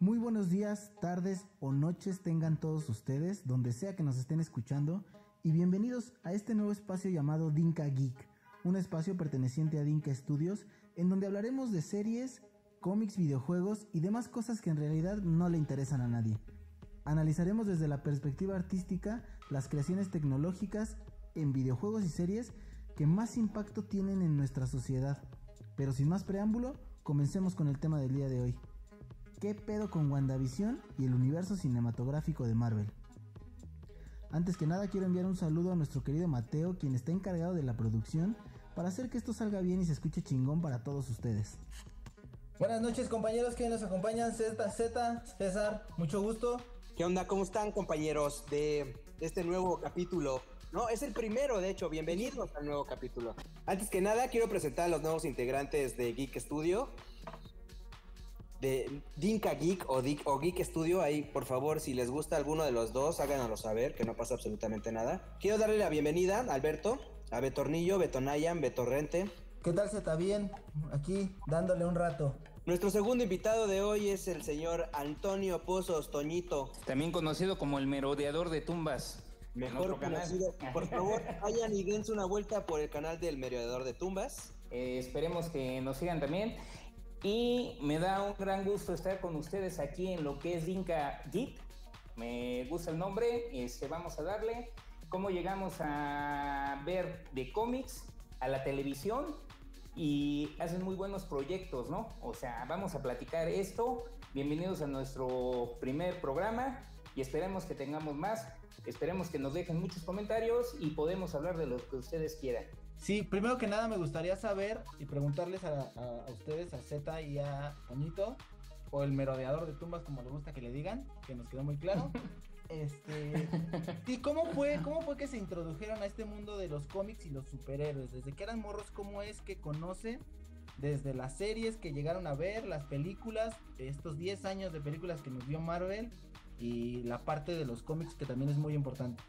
Muy buenos días, tardes o noches tengan todos ustedes, donde sea que nos estén escuchando, y bienvenidos a este nuevo espacio llamado Dinka Geek, un espacio perteneciente a Dinka Studios, en donde hablaremos de series, cómics, videojuegos y demás cosas que en realidad no le interesan a nadie. Analizaremos desde la perspectiva artística las creaciones tecnológicas en videojuegos y series que más impacto tienen en nuestra sociedad. Pero sin más preámbulo, comencemos con el tema del día de hoy. ¿Qué pedo con WandaVision y el universo cinematográfico de Marvel? Antes que nada quiero enviar un saludo a nuestro querido Mateo, quien está encargado de la producción, para hacer que esto salga bien y se escuche chingón para todos ustedes. Buenas noches compañeros que nos acompañan, Z, Z, César, mucho gusto. ¿Qué onda? ¿Cómo están compañeros de este nuevo capítulo no, es el primero, de hecho. Bienvenidos al nuevo capítulo. Antes que nada, quiero presentar a los nuevos integrantes de Geek Studio. De Dinka Geek o, Geek Studio. Ahí, por favor, si les gusta alguno de los dos, háganlo saber, que no pasa absolutamente nada. Quiero darle la bienvenida a Alberto, a Betornillo, Betonayan, Betorrente. ¿Qué tal, está bien? Aquí, dándole un rato. Nuestro segundo invitado de hoy es el señor Antonio Pozos Toñito. También conocido como el merodeador de tumbas. Mejor conocido. Por favor, vayan y dense una vuelta por el canal del Mediador de Tumbas. Eh, esperemos que nos sigan también. Y me da un gran gusto estar con ustedes aquí en lo que es Dinka Geek. Me gusta el nombre, este, vamos a darle. ¿Cómo llegamos a ver de cómics a la televisión? Y hacen muy buenos proyectos, ¿no? O sea, vamos a platicar esto. Bienvenidos a nuestro primer programa y esperemos que tengamos más. Esperemos que nos dejen muchos comentarios y podemos hablar de lo que ustedes quieran. Sí, primero que nada me gustaría saber y preguntarles a, ustedes, a Z y a Toñito, o el merodeador de tumbas, como le gusta que le digan, que nos quedó muy claro. Este, ¿y cómo fue, cómo fue que se introdujeron a este mundo de los cómics y los superhéroes? Desde que eran morros, ¿cómo es que conocen desde las series que llegaron a ver, las películas, estos 10 años de películas que nos dio Marvel y la parte de los cómics que también es muy importante.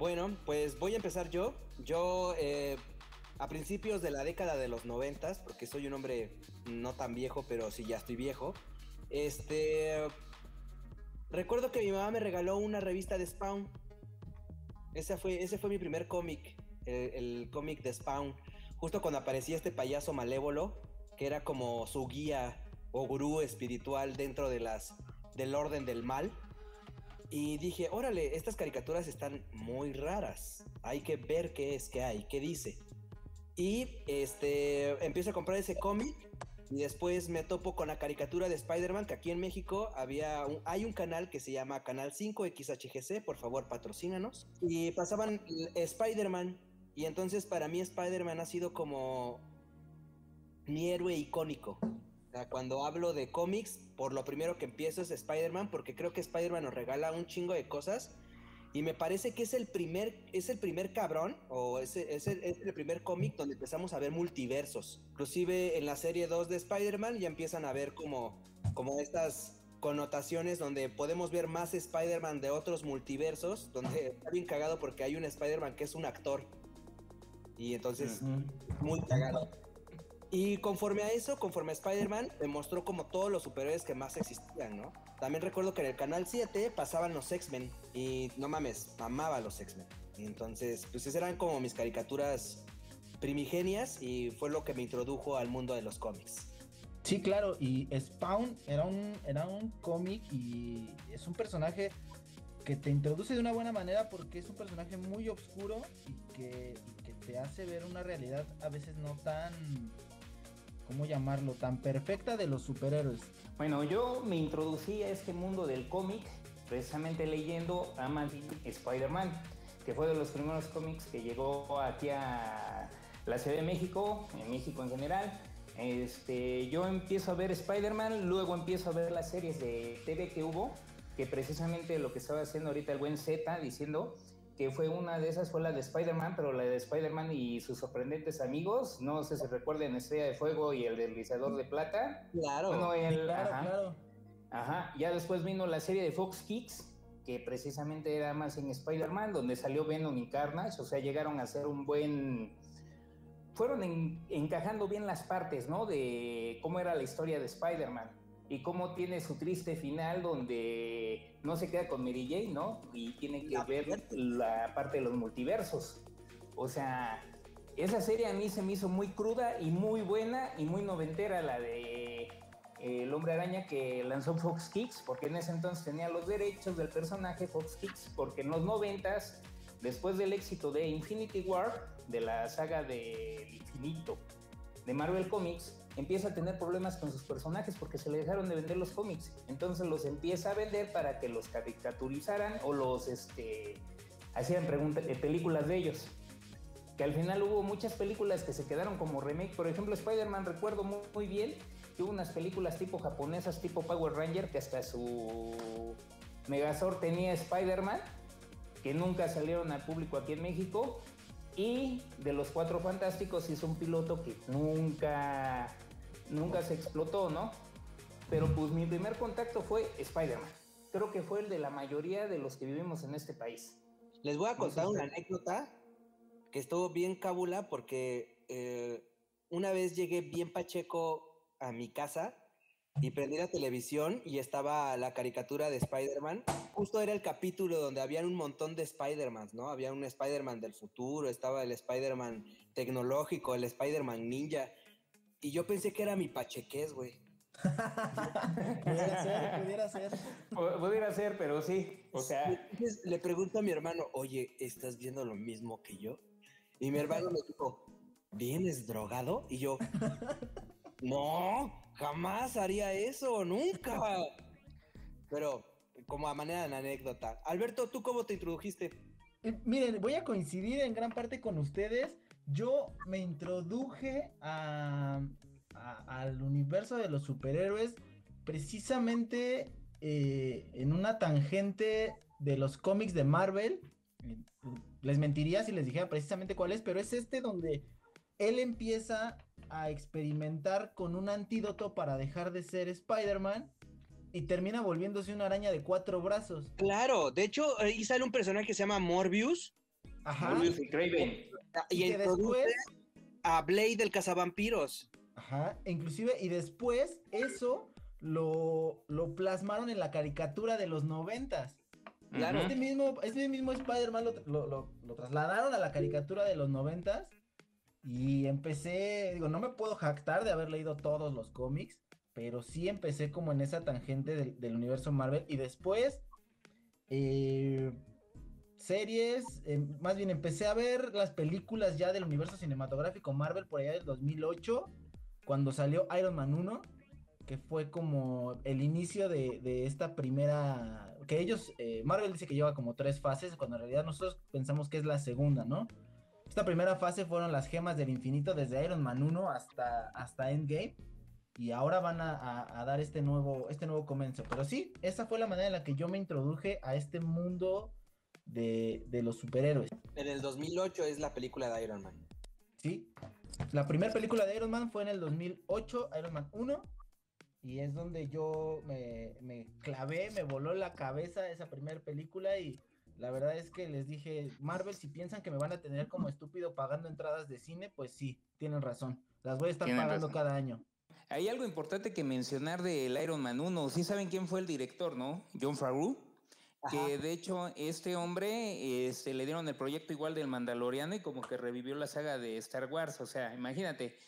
Bueno, pues voy a empezar yo. Yo eh, a principios de la década de los noventas, porque soy un hombre no tan viejo, pero sí ya estoy viejo. Este recuerdo que mi mamá me regaló una revista de Spawn. Ese fue, ese fue mi primer cómic, el, cómic de Spawn. Justo cuando aparecía este payaso malévolo, que era como su guía o gurú espiritual dentro de las del orden del mal. Y dije, órale, estas caricaturas están muy raras. Hay que ver qué es, qué hay, qué dice. Y este, empiezo a comprar ese cómic y después me topo con la caricatura de Spider-Man, que aquí en México había hay un canal que se llama Canal 5 XHGC, por favor patrocínanos. Y pasaban Spider-Man. Y entonces para mí Spider-Man ha sido como mi héroe icónico cuando hablo de cómics, por lo primero que empiezo es Spider-Man, porque creo que Spider-Man nos regala un chingo de cosas. Y me parece que es el primer, es el primer cabrón, o es, es, el, primer cómic donde empezamos a ver multiversos. Inclusive en la serie 2 de Spider-Man ya empiezan a ver como, como estas connotaciones donde podemos ver más Spider-Man de otros multiversos, donde está bien cagado porque hay un Spider-Man que es un actor. Y entonces, muy cagado. Y conforme a eso, conforme a Spider-Man, me mostró como todos los superhéroes que más existían, ¿no? También recuerdo que en el canal 7 pasaban los X-Men y no mames, amaba los X-Men. Entonces, pues esas eran como mis caricaturas primigenias y fue lo que me introdujo al mundo de los cómics. Sí, claro, y Spawn era un, era un cómic y es un personaje que te introduce de una buena manera porque es un personaje muy oscuro y que, y que te hace ver una realidad a veces no tan ¿cómo llamarlo? Tan perfecta de los superhéroes. Bueno, yo me introducí a este mundo del cómic precisamente leyendo Amazing Spider-Man, que fue de los primeros cómics que llegó aquí a la Ciudad de México, en México en general. Este, yo empiezo a ver Spider-Man, luego empiezo a ver las series de TV que hubo, que precisamente lo que estaba haciendo ahorita el buen Z diciendo que fue una de esas fue la de Spider-Man, pero la de Spider-Man y sus sorprendentes amigos, no sé si recuerden Estrella de Fuego y el deslizador de plata. Claro. Bueno, el, ajá, claro. Ajá, ya después vino la serie de Fox Kids, que precisamente era más en Spider-Man, donde salió Venom y Carnage, o sea, llegaron a ser un buen... Fueron encajando bien las partes, ¿no? De cómo era la historia de Spider-Man. Y cómo tiene su triste final donde no se queda con Mary Jane, ¿no? Y tiene que ver la parte de los multiversos. O sea, esa serie a mí se me hizo muy cruda y muy buena y muy noventera la de eh, El Hombre Araña que lanzó Fox Kicks, porque en ese entonces tenía los derechos del personaje Fox Kicks, porque en los noventas, después del éxito de Infinity War, de la saga de infinito de Marvel Comics, empieza a tener problemas con sus personajes porque se le dejaron de vender los cómics. Entonces los empieza a vender para que los caricaturizaran o los este, hacían eh, películas de ellos. Que al final hubo muchas películas que se quedaron como remake. Por ejemplo, Spider-Man recuerdo muy, bien que hubo unas películas tipo japonesas, tipo Power Ranger, que hasta su Megazord tenía Spider-Man, que nunca salieron al público aquí en México. Y de los Cuatro Fantásticos hizo un piloto que nunca, nunca se explotó, ¿no? Pero pues mi primer contacto fue Spider-Man. Creo que fue el de la mayoría de los que vivimos en este país. Les voy a contar una anécdota que estuvo bien cabula porque eh, una vez llegué bien pacheco a mi casa y prendí la televisión y estaba la caricatura de Spider-Man. Justo era el capítulo donde había un montón de Spider-Man, ¿no? Había un Spider-Man del futuro, estaba el Spider-Man tecnológico, el Spider-Man ninja. Y yo pensé que era mi pachequés, güey. pudiera ser, pudiera ser. Pudiera ser, pero sí. O sea. le pregunto a mi hermano, oye, ¿estás viendo lo mismo que yo? Y mi hermano me dijo, ¿vienes drogado? Y yo, no, jamás haría eso, nunca. Pero como a manera de anécdota. Alberto, ¿tú cómo te introdujiste? Eh, miren, voy a coincidir en gran parte con ustedes. Yo me introduje al universo de los superhéroes precisamente eh, en una tangente de los cómics de Marvel. Les mentiría si les dijera precisamente cuál es, pero es este donde él empieza a experimentar con un antídoto para dejar de ser Spider-Man y termina volviéndose una araña de cuatro brazos. Claro, de hecho, ahí sale un personaje que se llama Morbius. Ajá. Morbius y Craven. Y, y después a Blade del cazavampiros. Ajá, inclusive, y después eso lo, lo plasmaron en la caricatura de los noventas. Claro. Este mismo, este mismo Spider-Man lo, lo, lo, trasladaron a la caricatura de los noventas y empecé, digo, no me puedo jactar de haber leído todos los cómics, pero sí empecé como en esa tangente del, universo Marvel y después eh, series, eh, más bien empecé a ver las películas ya del universo cinematográfico Marvel por allá del 2008, cuando salió Iron Man 1, que fue como el inicio de, esta primera, que ellos, eh, Marvel dice que lleva como tres fases, cuando en realidad nosotros pensamos que es la segunda, ¿no? Esta primera fase fueron las gemas del infinito desde Iron Man 1 hasta, hasta Endgame. Y ahora van a, dar este nuevo, este nuevo comienzo. Pero sí, esa fue la manera en la que yo me introduje a este mundo de, los superhéroes. En el 2008 es la película de Iron Man. Sí. La primera película de Iron Man fue en el 2008, Iron Man 1. Y es donde yo me, me clavé, me voló la cabeza esa primera película y la verdad es que les dije, Marvel, si piensan que me van a tener como estúpido pagando entradas de cine, pues sí, tienen razón. Las voy a estar pagando cada año. Hay algo importante que mencionar del Iron Man 1. Sí saben quién fue el director, ¿no? John Favreau. Que de hecho este hombre este, le dieron el proyecto igual del Mandaloriano y como que revivió la saga de Star Wars. O sea, imagínate,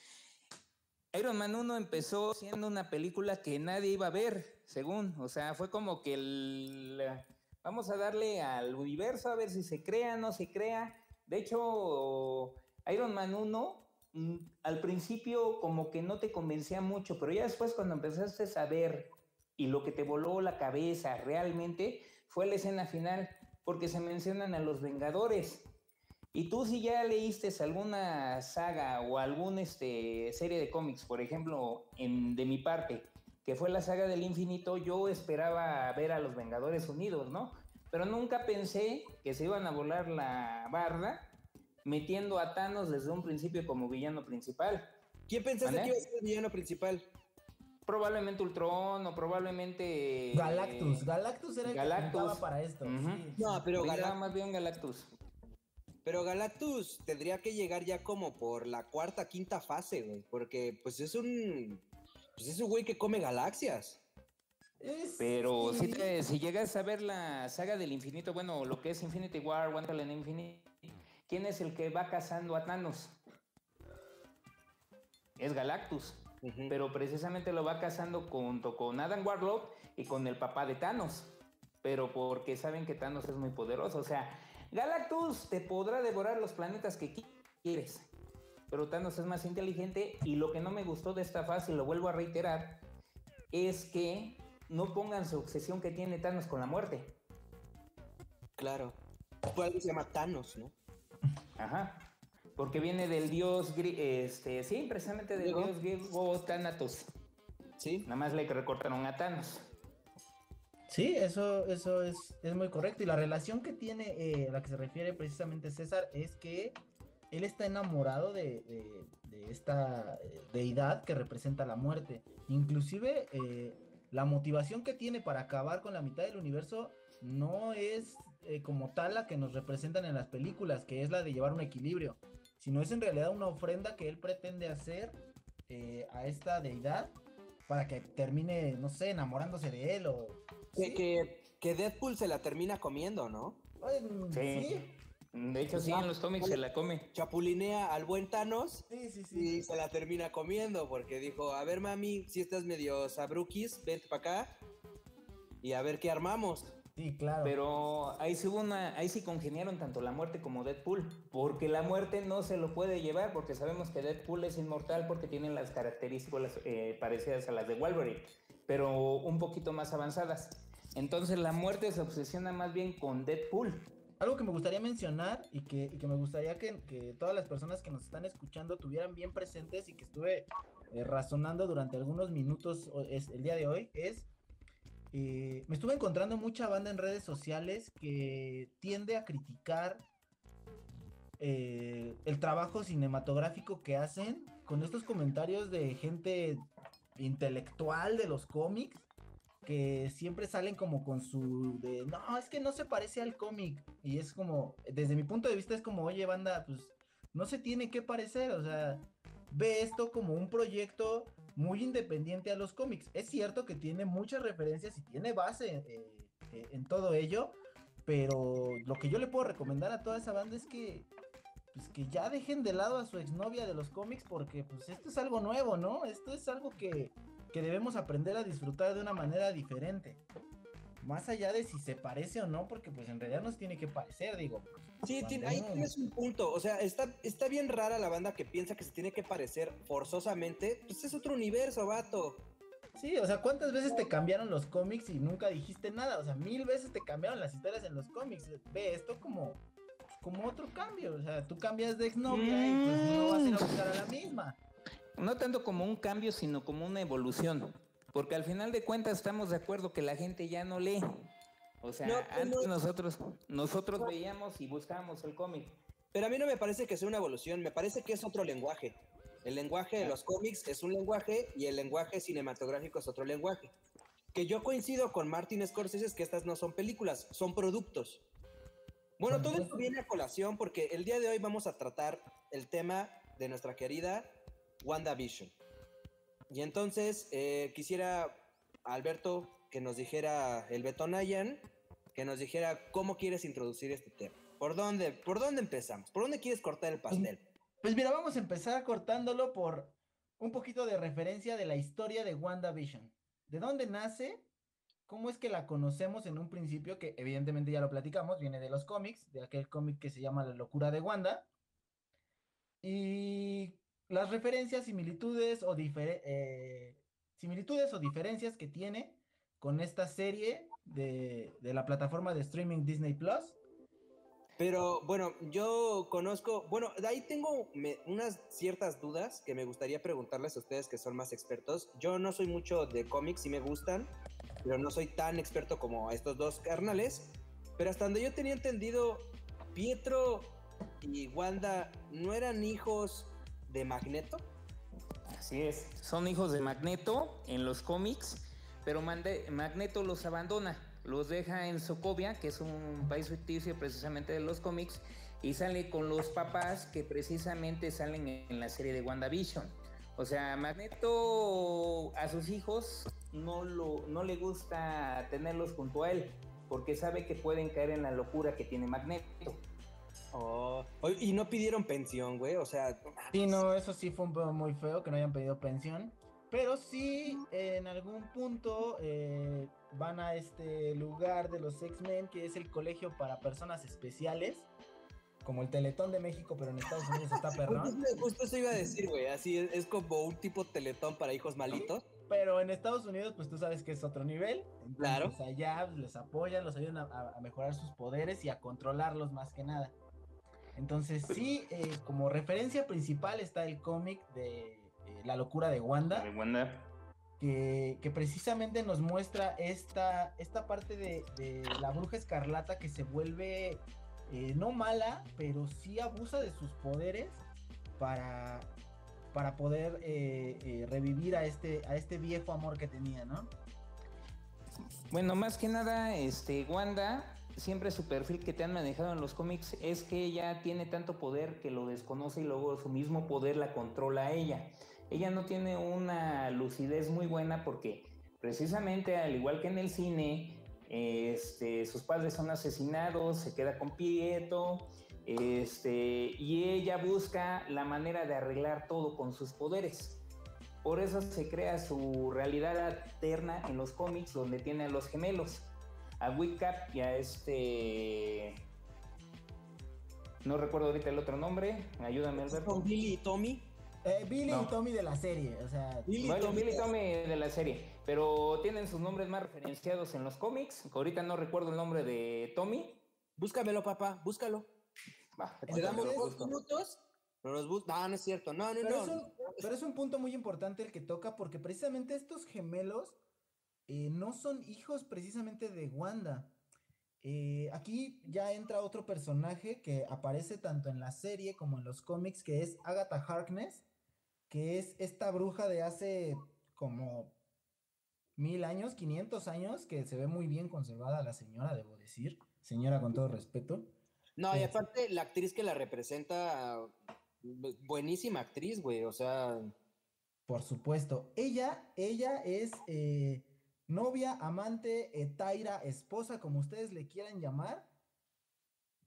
Iron Man 1 empezó siendo una película que nadie iba a ver, según. O sea, fue como que el, Vamos a darle al universo a ver si se crea, no se crea. De hecho, Iron Man 1 mm, al principio como que no te convencía mucho, pero ya después cuando empezaste a saber y lo que te voló la cabeza realmente fue la escena final, porque se mencionan a los Vengadores. Y tú si ya leíste alguna saga o alguna este, serie de cómics, por ejemplo, en, de mi parte, que fue la saga del infinito, yo esperaba ver a los Vengadores Unidos, ¿no? Pero nunca pensé que se iban a volar la barda metiendo a Thanos desde un principio como villano principal. ¿Quién pensaste que iba a ser el villano principal? Probablemente Ultron o probablemente... Galactus. Galactus era el que para esto. No, pero Galactus... más bien Galactus. Pero Galactus tendría que llegar ya como por la cuarta, quinta fase, güey. Porque pues es un pues es un güey que come galaxias. Pero si, si llegas a ver la saga del infinito, bueno, lo que es Infinity War, Wonderland Infinity, ¿quién es el que va cazando a Thanos? Es Galactus. Pero precisamente lo va cazando junto con Adam Warlock y con el papá de Thanos. Pero porque saben que Thanos es muy poderoso. O sea, Galactus te podrá devorar los planetas que quieres. Pero Thanos es más inteligente y lo que no me gustó de esta fase, y lo vuelvo a reiterar, es que no pongan su obsesión que tiene Thanos con la muerte. Claro. Por algo se llama Thanos, ¿no? Ajá. Porque viene del dios, este, sí, precisamente del dios griego Thanatos. Sí. Nada más le recortaron a Thanos. Sí, eso, eso es, es muy correcto. Y la relación que tiene, eh, a la que se refiere precisamente César, es que él está enamorado de, de, esta eh, deidad que representa la muerte. Inclusive eh, la motivación que tiene para acabar con la mitad del universo no es como tal la que nos representan en las películas, que es la de llevar un equilibrio, sino es en realidad una ofrenda que él pretende hacer a esta deidad para que termine, no sé, enamorándose de él o que, que, Deadpool se la termina comiendo, ¿no? sí. De hecho, sí, en los cómics se la come. Chapulinea al buen Thanos sí, sí, sí. y se la termina comiendo porque dijo, a ver mami, si estás medio sabruquis, vente para acá y a ver qué armamos. Sí, claro. Pero ahí sí, una, ahí sí congeniaron tanto la muerte como Deadpool, porque la muerte no se lo puede llevar, porque sabemos que Deadpool es inmortal porque tiene las características eh, parecidas a las de Wolverine pero un poquito más avanzadas. Entonces la muerte se obsesiona más bien con Deadpool. Algo que me gustaría mencionar y que, me gustaría que, todas las personas que nos están escuchando tuvieran bien presentes y que estuve eh, razonando durante algunos minutos el día de hoy es, eh, me estuve encontrando mucha banda en redes sociales que tiende a criticar eh, el trabajo cinematográfico que hacen con estos comentarios de gente intelectual de los cómics que siempre salen como con su de no, es que no se parece al cómic y es como desde mi punto de vista es como, "Oye, banda, pues no se tiene que parecer, o sea, ve esto como un proyecto muy independiente a los cómics. Es cierto que tiene muchas referencias y tiene base eh, eh, en todo ello, pero lo que yo le puedo recomendar a toda esa banda es que pues que ya dejen de lado a su exnovia de los cómics porque pues esto es algo nuevo, ¿no? Esto es algo que, debemos aprender a disfrutar de una manera diferente. Más allá de si se parece o no, porque pues en realidad nos tiene que parecer, digo. Sí, ahí tienes un punto. O sea, está, está bien rara la banda que piensa que se tiene que parecer forzosamente. Pues es otro universo, vato. Sí, o sea, ¿cuántas veces te cambiaron los cómics y nunca dijiste nada? O sea, mil veces te cambiaron las historias en los cómics. Ve esto como como otro cambio. O sea, tú cambias de exnovia y pues no vas a ir a buscar a la misma. No tanto como un cambio, sino como una evolución. Porque al final de cuentas estamos de acuerdo que la gente ya no lee. O sea, pues antes nosotros, nosotros veíamos y buscábamos el cómic. Pero a mí no me parece que sea una evolución, me parece que es otro lenguaje. El lenguaje de los cómics es un lenguaje y el lenguaje cinematográfico es otro lenguaje. Que yo coincido con Martin Scorsese es que estas no son películas, son productos. Bueno, todo esto viene a colación porque el día de hoy vamos a tratar el tema de nuestra querida WandaVision. Y entonces eh, quisiera, Alberto, que nos dijera el Betonayan, que nos dijera cómo quieres introducir este tema. ¿Por dónde, ¿Por dónde empezamos? ¿Por dónde quieres cortar el pues, pastel? Pues mira, vamos a empezar cortándolo por un poquito de referencia de la historia de WandaVision. ¿De dónde nace? ¿Cómo es que la conocemos en un principio? Que evidentemente ya lo platicamos, viene de los cómics, de aquel cómic que se llama La locura de Wanda. Y las referencias, similitudes o, eh, similitudes o diferencias que tiene con esta serie de, la plataforma de streaming Disney Plus. Pero bueno, yo conozco, bueno, de ahí tengo unas ciertas dudas que me gustaría preguntarles a ustedes que son más expertos. Yo no soy mucho de cómics, y me gustan, pero no soy tan experto como estos dos carnales. Pero hasta donde yo tenía entendido, Pietro y Wanda no eran hijos de Magneto. Así es, son hijos de Magneto en los cómics, pero Magneto los abandona, los deja en Sokovia, que es un país ficticio precisamente de los cómics, y sale con los papás que precisamente salen en la serie de WandaVision. O sea, Magneto a sus hijos no, lo, no le gusta tenerlos junto a él, porque sabe que pueden caer en la locura que tiene Magneto. Oh, y no pidieron pensión, güey, o sea... Sí, no, eso sí fue un pedo muy feo, que no hayan pedido pensión. Pero sí, en algún punto eh, van a este lugar de los X-Men, que es el colegio para personas especiales como el Teletón de México, pero en Estados Unidos está perrón. Justo eso iba a decir, güey. Así es, como un tipo Teletón para hijos malitos. Pero en Estados Unidos, pues tú sabes que es otro nivel. claro. Pues allá les apoyan, los ayudan a, mejorar sus poderes y a controlarlos más que nada. Entonces, sí, eh, como referencia principal está el cómic de eh, La locura de Wanda. De Wanda. Que, que, precisamente nos muestra esta, esta parte de, de la bruja escarlata que se vuelve eh, no mala, pero sí abusa de sus poderes para, para poder eh, eh, revivir a este, a este viejo amor que tenía, ¿no? Bueno, más que nada, este, Wanda, siempre su perfil que te han manejado en los cómics es que ella tiene tanto poder que lo desconoce y luego su mismo poder la controla a ella. Ella no tiene una lucidez muy buena porque precisamente al igual que en el cine, este, sus padres son asesinados, se queda con Pietro, este, y ella busca la manera de arreglar todo con sus poderes. Por eso se crea su realidad alterna en los cómics donde tiene a los gemelos, a Wicap y a este... No recuerdo ahorita el otro nombre, ayúdame Alberto. Billy y Tommy. Eh, Billy y Tommy de la serie, o sea. Billy, Billy y Tommy de la serie pero tienen sus nombres más referenciados en los cómics. Ahorita no recuerdo el nombre de Tommy. Búscamelo, papá, búscalo. te damos dos minutos. No, no, es cierto. No, no, pero no. Es un, pero es un punto muy importante el que toca porque precisamente estos gemelos eh, no son hijos precisamente de Wanda. Eh, aquí ya entra otro personaje que aparece tanto en la serie como en los cómics, que es Agatha Harkness, que es esta bruja de hace como mil años, 500 años, que se ve muy bien conservada la señora, debo decir. Señora, con todo respeto. No, y este aparte la actriz que la representa, buenísima actriz, güey, o sea... Por supuesto. Ella, ella es eh, novia, amante, etaira, esposa, como ustedes le quieran llamar,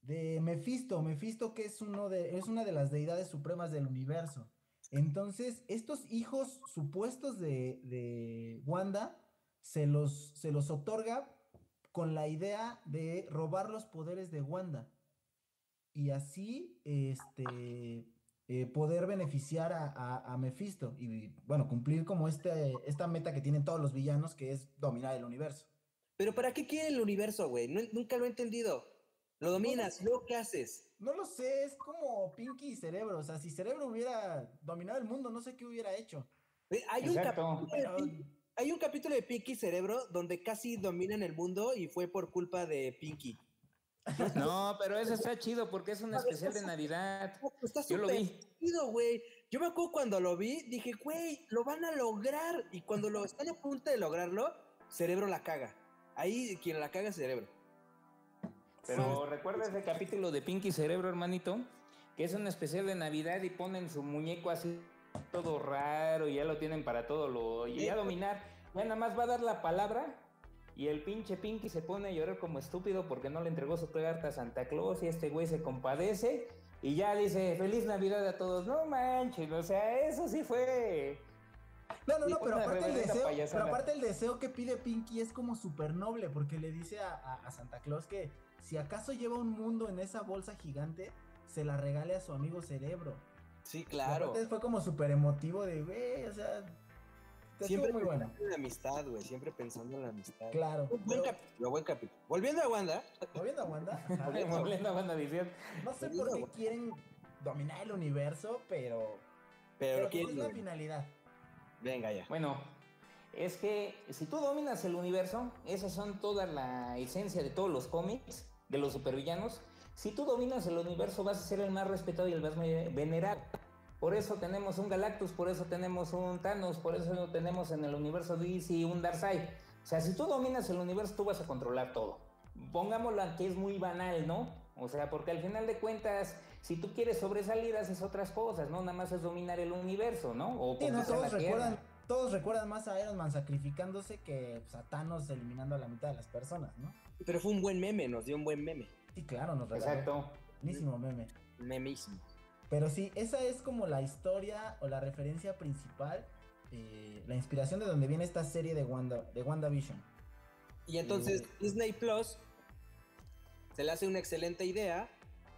de Mephisto. Mephisto que es, uno de, es una de las deidades supremas del universo. Entonces, estos hijos supuestos de, Wanda se los, se los otorga con la idea de robar los poderes de Wanda. Y así, este, eh, poder beneficiar a, a, Mephisto y, bueno, cumplir como este, esta meta que tienen todos los villanos, que es dominar el universo. Pero ¿para qué quiere el universo, güey? nunca lo he entendido. Lo dominas, luego ¿qué haces? No lo sé, es como Pinky y Cerebro. O sea, si Cerebro hubiera dominado el mundo, no sé qué hubiera hecho. Hay un, hay un capítulo de Pinky y Cerebro donde casi dominan el mundo y fue por culpa de Pinky. No, pero eso está chido porque es un especial de Navidad. Yo lo vi. Chido, güey. Yo me acuerdo cuando lo vi, dije, güey, lo van a lograr. Y cuando lo están a punto de lograrlo, Cerebro la caga. Ahí quien la caga es Cerebro. Pero recuerda ese capítulo de Pinky Cerebro, hermanito, que es un especial de Navidad y ponen su muñeco así todo raro y ya lo tienen para todo lo y a dominar. Ya nada más va a dar la palabra y el pinche Pinky se pone a llorar como estúpido porque no le entregó su carta a Santa Claus y este güey se compadece y ya dice feliz Navidad a todos. No manches, o sea, eso sí fue no, no, no, pero aparte, el deseo, pero aparte el deseo que pide Pinky es como súper noble, porque le dice a, Santa Claus que si acaso lleva un mundo en esa bolsa gigante, se la regale a su amigo Cerebro. Sí, claro. Aparte fue como súper emotivo de, güey, o sea... Siempre muy bueno. en la amistad, güey, siempre pensando en la amistad. Claro. Buen capítulo, buen capítulo. Volviendo a Wanda. Volviendo a Wanda. Volviendo a Wanda diciendo. No sé por qué quieren dominar el universo, pero... Pero, pero es la finalidad. Venga ya. Bueno, es que si tú dominas el universo, esas son toda la esencia de todos los cómics, de los supervillanos. Si tú dominas el universo, vas a ser el más respetado y el más venerado. Por eso tenemos un Galactus, por eso tenemos un Thanos, por eso tenemos en el universo DC un Darkseid. O sea, si tú dominas el universo, tú vas a controlar todo. Pongámoslo que es muy banal, ¿no? O sea, porque al final de cuentas, si tú quieres sobresalir, haces otras cosas, ¿no? Nada más es dominar el universo, ¿no? O sí, no, todos recuerdan, todos recuerdan más a Iron Man sacrificándose que pues, a Thanos eliminando a la mitad de las personas, ¿no? Pero fue un buen meme, nos dio un buen meme. Sí, claro, nos regaló. Exacto. Buenísimo meme. Memísimo. Pero sí, esa es como la historia o la referencia principal, eh, la inspiración de donde viene esta serie de Wanda, de WandaVision. Y entonces eh, Disney Plus se le hace una excelente idea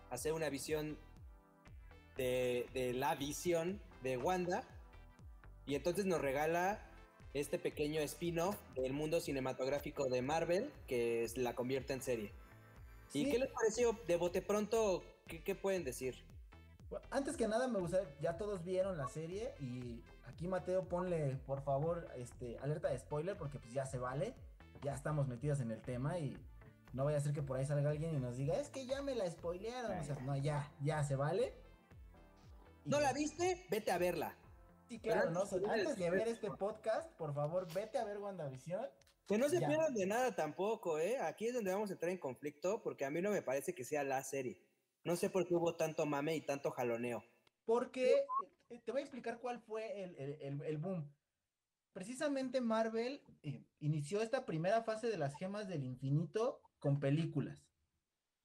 hacer una visión de, de la visión de Wanda y entonces nos regala este pequeño spin-off del mundo cinematográfico de Marvel que la convierte en serie. ¿Y qué les pareció de bote pronto? ¿Qué, pueden decir? Antes que nada me gustaría, ya todos vieron la serie y aquí Mateo ponle por favor este alerta de spoiler porque pues ya se vale, ya estamos metidos en el tema y no vaya a ser que por ahí salga alguien y nos diga, es que ya me la spoilearon. O sea, no, ya, ya se vale. ¿No la viste? Vete a verla. Sí, claro, no, antes de ver este podcast, por favor, vete a ver WandaVision. Que no se pierdan de nada tampoco, ¿eh? Aquí es donde vamos a entrar en conflicto, porque a mí no me parece que sea la serie. No sé por qué hubo tanto mame y tanto jaloneo. Porque eh, te voy a explicar cuál fue el, boom. Precisamente Marvel eh, inició esta primera fase de las gemas del infinito con películas.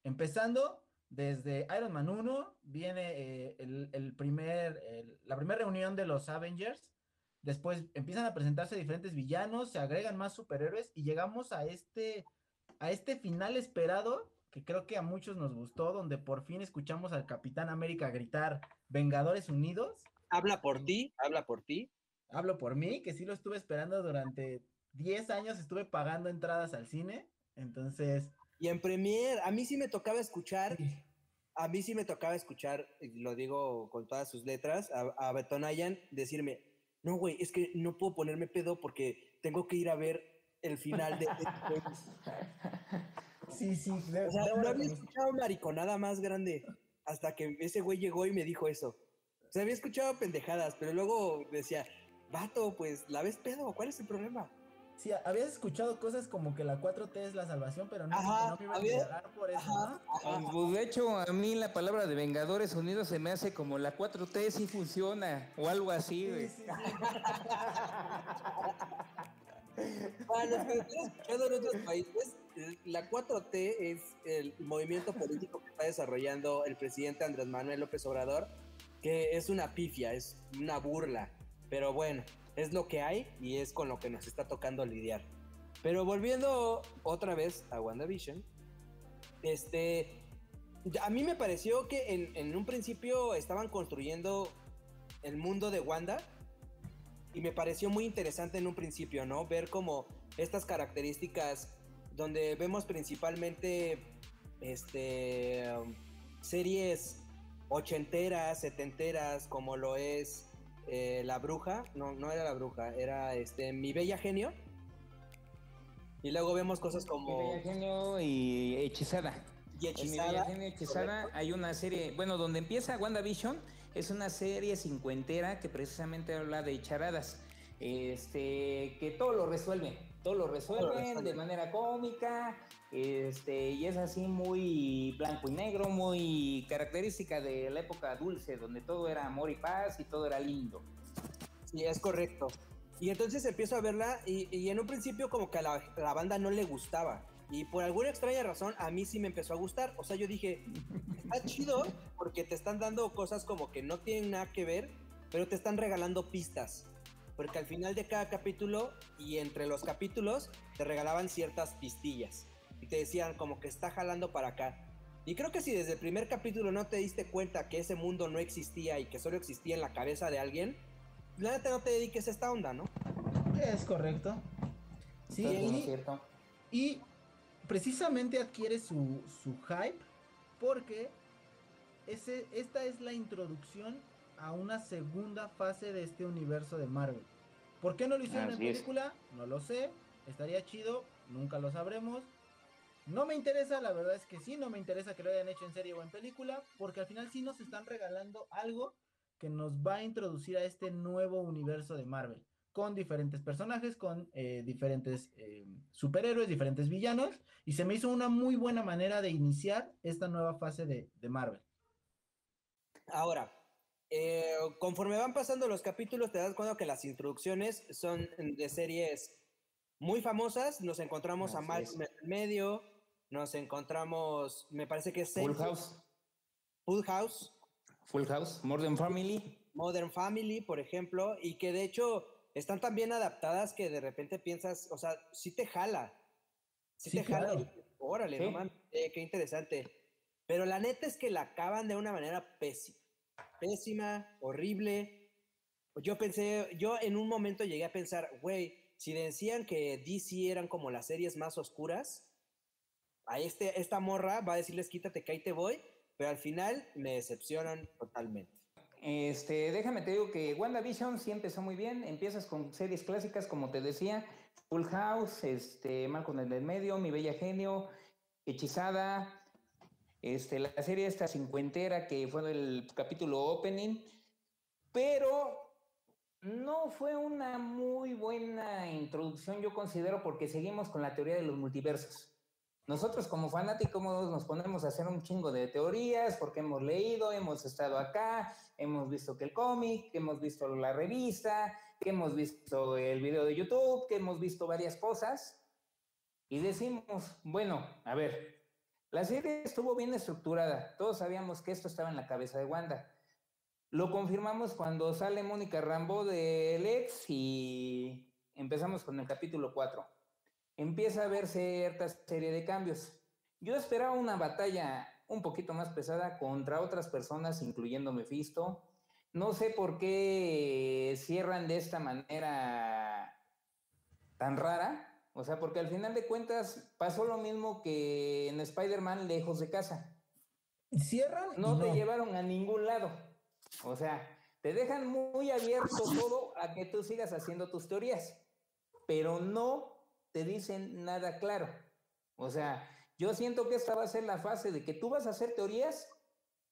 Empezando desde Iron Man 1, viene eh, el, primer, la primera reunión de los Avengers. Después empiezan a presentarse diferentes villanos, se agregan más superhéroes y llegamos a este, a este final esperado que creo que a muchos nos gustó, donde por fin escuchamos al Capitán América gritar Vengadores Unidos. Habla por ti, habla por ti. Hablo por mí, que sí lo estuve esperando durante 10 años, estuve pagando entradas al cine. Entonces. Y en Premiere, a mí sí me tocaba escuchar, a mí sí me tocaba escuchar, lo digo con todas sus letras, a, a Betonayan decirme, no, güey, es que no puedo ponerme pedo porque tengo que ir a ver el final de... sí, sí. o sea, no había escuchado mariconada más grande hasta que ese güey llegó y me dijo eso. O sea, había escuchado pendejadas, pero luego decía, vato, pues, ¿la ves pedo? ¿Cuál es el problema? Sí, habías escuchado cosas como que la 4T es la salvación, pero no, no me iba a quedar por eso. Pues, de hecho, a mí la palabra de Vengadores Unidos se me hace como la 4T sí funciona, o algo así, güey. Sí, Para los que están escuchando en otros países, la 4T es el movimiento político que está desarrollando el presidente Andrés Manuel López Obrador, que es una pifia, es una burla. Pero bueno, es lo que hay y es con lo que nos está tocando lidiar. Pero volviendo otra vez a WandaVision, este, a mí me pareció que en, un principio estaban construyendo el mundo de Wanda y me pareció muy interesante en un principio, ¿no? Ver como estas características donde vemos principalmente este series ochenteras, setenteras, como lo es eh, la bruja, no, no era la bruja, era este mi bella genio. Y luego vemos cosas como. Mi bella genio y hechizada. Y hechizada. mi bella genio y hechizada hay una serie, bueno, donde empieza WandaVision, es una serie cincuentera que precisamente habla de charadas. Este, que todo lo resuelve, todo lo resuelven de manera cómica, este, y es así muy blanco y negro, muy característica de la época dulce, donde todo era amor y paz y todo era lindo. Sí, es correcto. Y entonces empiezo a verla y, en un principio como que a la, banda no le gustaba. Y por alguna extraña razón a mí sí me empezó a gustar. O sea, yo dije, está chido porque te están dando cosas como que no tienen nada que ver, pero te están regalando pistas. Porque al final de cada capítulo y entre los capítulos te regalaban ciertas pistillas y te decían como que está jalando para acá. Y creo que si desde el primer capítulo no te diste cuenta que ese mundo no existía y que solo existía en la cabeza de alguien, la neta no te dediques a esta onda, ¿no? Es correcto. Sí, y, y, precisamente adquiere su, su hype porque ese, esta es la introducción a una segunda fase de este universo de Marvel. ¿Por qué no lo hicieron en película? No lo sé. Estaría chido, nunca lo sabremos. No me interesa, la verdad es que sí, no me interesa que lo hayan hecho en serie o en película, porque al final sí nos están regalando algo que nos va a introducir a este nuevo universo de Marvel, con diferentes personajes, con eh, diferentes eh, superhéroes, diferentes villanos, y se me hizo una muy buena manera de iniciar esta nueva fase de, Marvel. Ahora, eh, conforme van pasando los capítulos, te das cuenta que las introducciones son de series muy famosas. Nos encontramos a Malcolm en el medio, nos encontramos, me parece que es Full House. Full House. Full House, Modern Family. Modern Family, por ejemplo, y que de hecho están tan bien adaptadas que de repente piensas, o sea, sí te jala. Sí, te jala. órale, no mames, eh, qué interesante. Pero la neta es que la acaban de una manera pésima. Pésima, horrible. Yo pensé, yo en un momento llegué a pensar, güey, si decían que DC eran como las series más oscuras, a este, esta morra va a decirles quítate que ahí te voy, pero al final me decepcionan totalmente. Este, déjame te digo que WandaVision sí empezó muy bien. Empiezas con series clásicas, como te decía, Full House, este, Malcolm en el medio, Mi Bella Genio, Hechizada, este, la serie esta cincuentera que fue el capítulo opening, pero no fue una muy buena introducción, yo considero, porque seguimos con la teoría de los multiversos. Nosotros como fanáticos nos ponemos a hacer un chingo de teorías porque hemos leído, hemos estado acá, hemos visto que el cómic, que hemos visto la revista, que hemos visto el video de YouTube, que hemos visto varias cosas y decimos, bueno, a ver, la serie estuvo bien estructurada, todos sabíamos que esto estaba en la cabeza de Wanda. Lo confirmamos cuando sale Mónica Rambo del ex y empezamos con el capítulo 4 empieza a ver cierta serie de cambios. Yo esperaba una batalla un poquito más pesada contra otras personas, incluyendo Mephisto. No sé por qué cierran de esta manera tan rara. O sea, porque al final de cuentas pasó lo mismo que en Spider-Man lejos de casa. Cierran. No, no te llevaron a ningún lado. O sea, te dejan muy abierto todo a que tú sigas haciendo tus teorías, pero no te dicen nada claro. O sea, yo siento que esta va a ser la fase de que tú vas a hacer teorías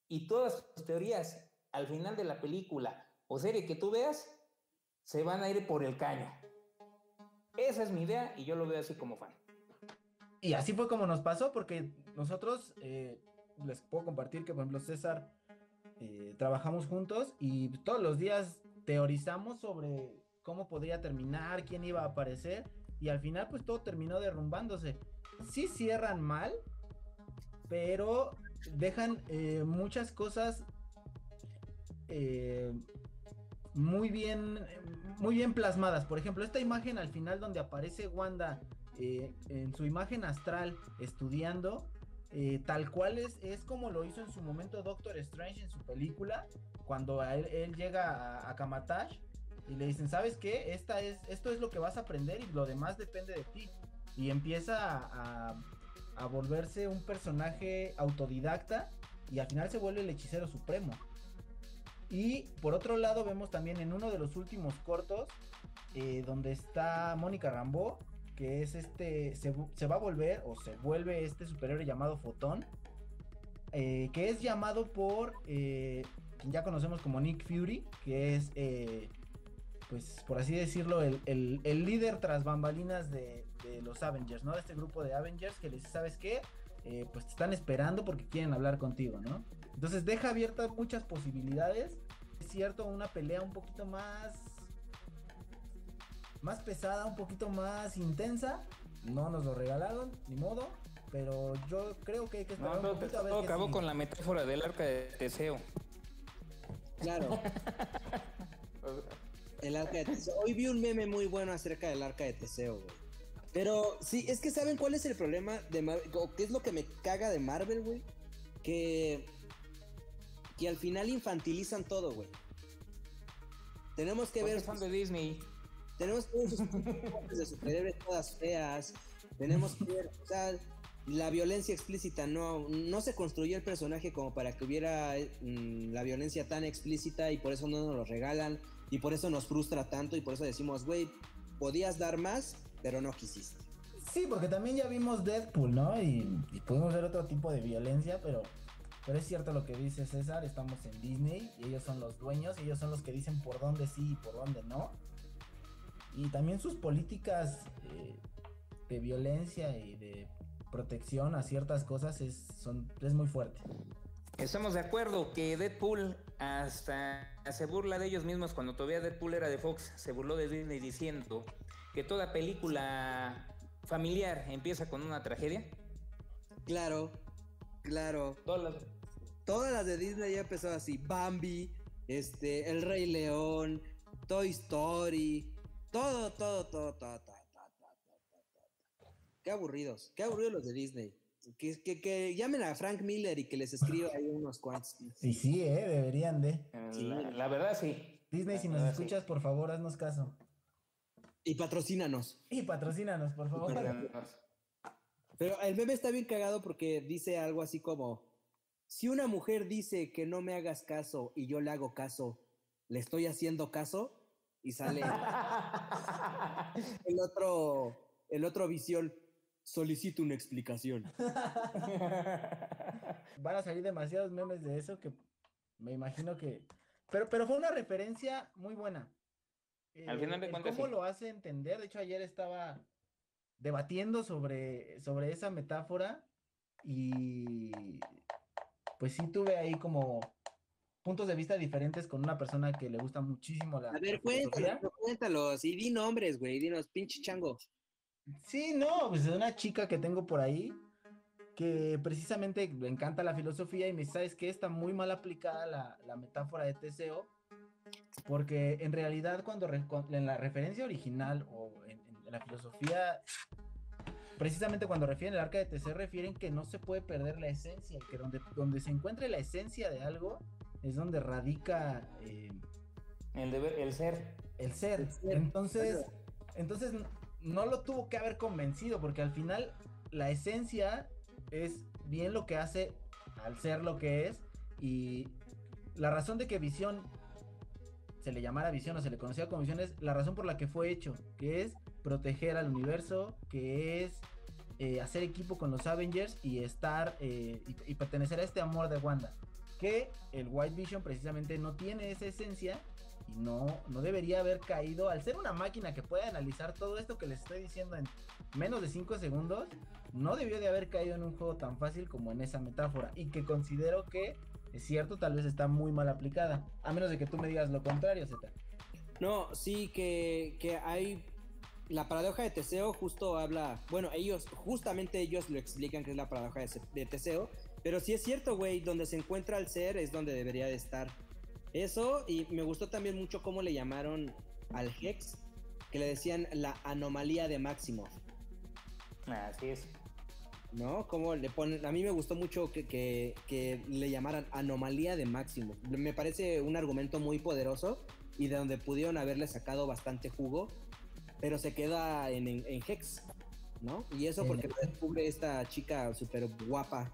y todas tus teorías al final de la película o serie que tú veas se van a ir por el caño. Esa es mi idea y yo lo veo así como fan. Y así fue como nos pasó porque nosotros eh, les puedo compartir que por ejemplo César eh, trabajamos juntos y todos los días teorizamos sobre cómo podría terminar, quién iba a aparecer y al final pues todo terminó derrumbándose. Sí cierran mal, pero dejan eh, muchas cosas eh, muy bien muy bien plasmadas. Por ejemplo, esta imagen al final donde aparece Wanda eh, en su imagen astral estudiando, tal cual es, es como lo hizo en su momento Doctor Strange en su película, cuando él, llega a, a Kamatash y le dicen, ¿sabes qué? Esta es, esto es lo que vas a aprender y lo demás depende de ti. Y empieza a, a volverse un personaje autodidacta y al final se vuelve el hechicero supremo. Y por otro lado vemos también en uno de los últimos cortos eh, donde está Mónica Rambo, que es este, se, va a volver o se vuelve este superhéroe llamado Fotón, eh, que es llamado por eh, ya conocemos como Nick Fury, que es pues por así decirlo, el, líder tras bambalinas de, los Avengers, ¿no? De este grupo de Avengers que les ¿sabes qué? Eh, pues te están esperando porque quieren hablar contigo, ¿no? Entonces deja abiertas muchas posibilidades. Es cierto, una pelea un poquito más. más pesada, un poquito más intensa. No nos lo regalaron, ni modo. Pero yo creo que hay que esperar un poquito a ver. Todo acabó con la metáfora del arca de Teseo. Claro. El arca de Teseo. Hoy vi un meme muy bueno acerca del arca de Teseo, güey. Pero sí, es que ¿saben cuál es el problema de Marvel? qué es lo que me caga de Marvel, güey? Que, que al final infantilizan todo, güey. Tenemos que ver... Son de Disney. Tenemos que ver sus de superhéroes todas feas. Tenemos que ver, o sea, la violencia explícita. No, no se construyó el personaje como para que hubiera mm, la violencia tan explícita y por eso no nos lo regalan. Y por eso nos frustra tanto y por eso decimos, güey, podías dar más, pero no quisiste. Sí, porque también ya vimos Deadpool, ¿no? Y, pudimos ver otro tipo de violencia, pero, pero es cierto lo que dice César, estamos en Disney y ellos son los dueños, ellos son los que dicen por dónde sí y por dónde no. Y también sus políticas eh, de violencia y de protección a ciertas cosas es, son, es muy fuerte. Estamos de acuerdo que Deadpool hasta se burla de ellos mismos cuando todavía Deadpool era de Fox, se burló de Disney diciendo que toda película familiar empieza con una tragedia. Claro, claro. Todas las, Todas las de Disney ya empezó así. Bambi, este, El Rey León, Toy Story, todo, todo, todo, todo, todo, todo, todo, todo, todo. Qué aburridos, qué aburridos los de Disney. Que, que, que llamen a Frank Miller y que les escriba ahí unos cuantos. Y sí, ¿eh? Deberían de. Sí. la, la verdad sí. Disney, si nos sí. escuchas, por favor, haznos caso. Y patrocínanos. Y patrocínanos, por favor. Pero el meme está bien cagado porque dice algo así como, si una mujer dice que no me hagas caso y yo le hago caso, ¿le estoy haciendo caso? Y sale el otro, el otro visión, solicito una explicación. Van a salir demasiados memes de eso que me imagino que. Pero, pero fue una referencia muy buena. Al final de cuentas, ¿Cómo sí. lo hace entender? De hecho, ayer estaba debatiendo sobre, sobre esa metáfora y pues sí tuve ahí como puntos de vista diferentes con una persona que le gusta muchísimo la. A ver, filosofía. cuéntalos, cuéntalos y di nombres, güey, dinos, pinche chango. Sí, no, pues de una chica que tengo por ahí que precisamente le encanta la filosofía y me dice, sabes que está muy mal aplicada la, la metáfora de Teseo, porque en realidad cuando re- en la referencia original o en, en la filosofía, precisamente cuando refieren el arca de Teseo, refieren que no se puede perder la esencia, que donde, donde se encuentre la esencia de algo es donde radica eh, El deber, el ser. el ser. El ser, Entonces, entonces no lo tuvo que haber convencido, porque al final la esencia es bien lo que hace al ser lo que es. Y la razón de que Visión se le llamara Visión o se le conocía como Visión es la razón por la que fue hecho, que es proteger al universo, que es eh, hacer equipo con los Avengers y estar eh, y, y pertenecer a este amor de Wanda. Que el White Vision precisamente no tiene esa esencia no, no debería haber caído al ser una máquina que puede analizar todo esto que les estoy diciendo en menos de 5 segundos. No debió de haber caído en un juego tan fácil como en esa metáfora y que considero que es cierto, tal vez está muy mal aplicada. A menos de que tú me digas lo contrario, Z. No, sí, que, que hay. La paradoja de Teseo justo habla. Bueno, ellos, justamente ellos lo explican que es la paradoja de, de Teseo. Pero sí es cierto, güey, donde se encuentra el ser es donde debería de estar. Eso, y me gustó también mucho cómo le llamaron al Hex, que le decían la anomalía de Máximo. Así es. ¿No? Como le ponen. A mí me gustó mucho que, que- que le llamaran anomalía de máximo. Me parece un argumento muy poderoso y de donde pudieron haberle sacado bastante jugo, pero se queda en, en- en Hex, ¿no? Y eso porque lo descubre esta chica súper guapa.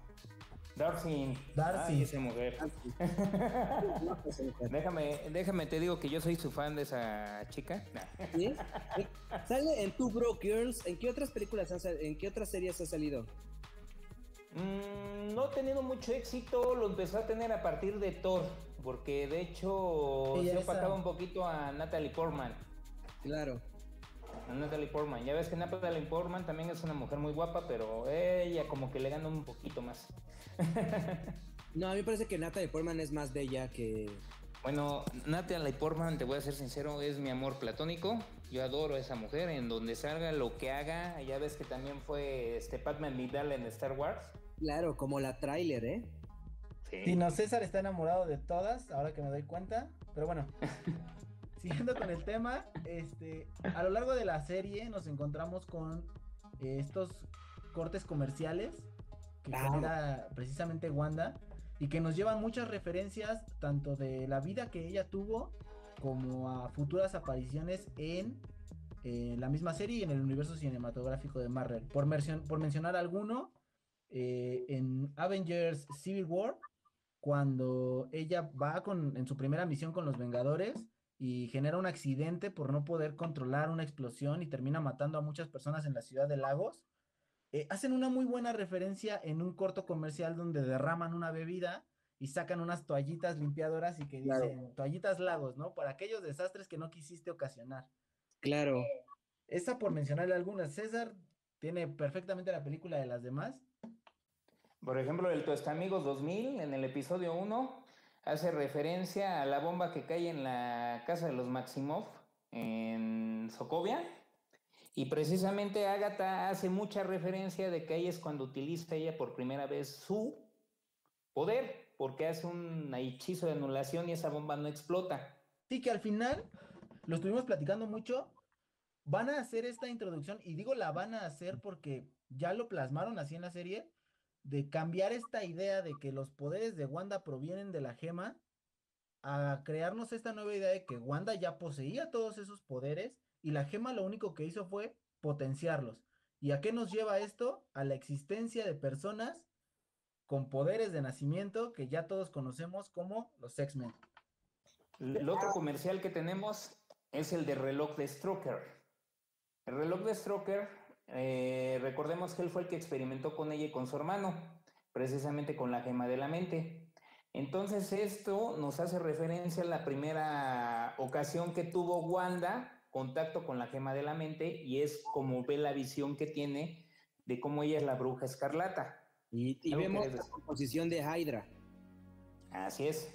Darcy. Darcy. Ay, esa mujer. Déjame, déjame te digo que yo soy su fan de esa chica. ¿Sí? Sale en Two Broke Girls. ¿En qué otras películas, ha sal- en qué otras series ha salido? Mm, no ha tenido mucho éxito, lo empezó a tener a partir de Thor, porque de hecho se opacaba un poquito a Natalie Portman. Claro. A Natalie Portman. Ya ves que Natalie Portman también es una mujer muy guapa, pero ella como que le gana un poquito más. No, a mí me parece que Natalie Portman es más bella que. Bueno, Natalie Portman, te voy a ser sincero, es mi amor platónico. Yo adoro a esa mujer, en donde salga lo que haga. Ya ves que también fue este Padme Vidal en Star Wars. Claro, como la tráiler, ¿eh? Sí. Tino César está enamorado de todas, ahora que me doy cuenta. Pero bueno, siguiendo con el tema, este, a lo largo de la serie nos encontramos con eh, estos cortes comerciales que Ah. genera precisamente Wanda y que nos llevan muchas referencias tanto de la vida que ella tuvo como a futuras apariciones en eh, la misma serie y en el universo cinematográfico de Marvel. Por mencionar alguno, eh, en Avengers Civil War, cuando ella va con, en su primera misión con los Vengadores y genera un accidente por no poder controlar una explosión y termina matando a muchas personas en la ciudad de Lagos. eh, hacen una muy buena referencia en un corto comercial donde derraman una bebida y sacan unas toallitas limpiadoras y que Claro. dicen toallitas Lagos, ¿no? Para aquellos desastres que no quisiste ocasionar. Claro. Esa por mencionarle algunas. César tiene perfectamente la película de las demás. Por ejemplo, el Amigos 2000, en el episodio 1, hace referencia a la bomba que cae en la casa de los Maximov en Sokovia. Y precisamente Agatha hace mucha referencia de que ahí es cuando utiliza ella por primera vez su poder, porque hace un hechizo de anulación y esa bomba no explota. Sí, que al final lo estuvimos platicando mucho. Van a hacer esta introducción, y digo la van a hacer porque ya lo plasmaron así en la serie, de cambiar esta idea de que los poderes de Wanda provienen de la gema, a crearnos esta nueva idea de que Wanda ya poseía todos esos poderes y la gema lo único que hizo fue potenciarlos. ¿Y a qué nos lleva esto? A la existencia de personas con poderes de nacimiento que ya todos conocemos como los X-Men. El otro comercial que tenemos es el de reloj de Stroker. El reloj de Stroker, eh, recordemos que él fue el que experimentó con ella y con su hermano, precisamente con la gema de la mente. Entonces esto nos hace referencia a la primera ocasión que tuvo Wanda contacto con la gema de la mente y es como ve la visión que tiene de cómo ella es la bruja escarlata. Y, vemos la composición de Hydra. Así es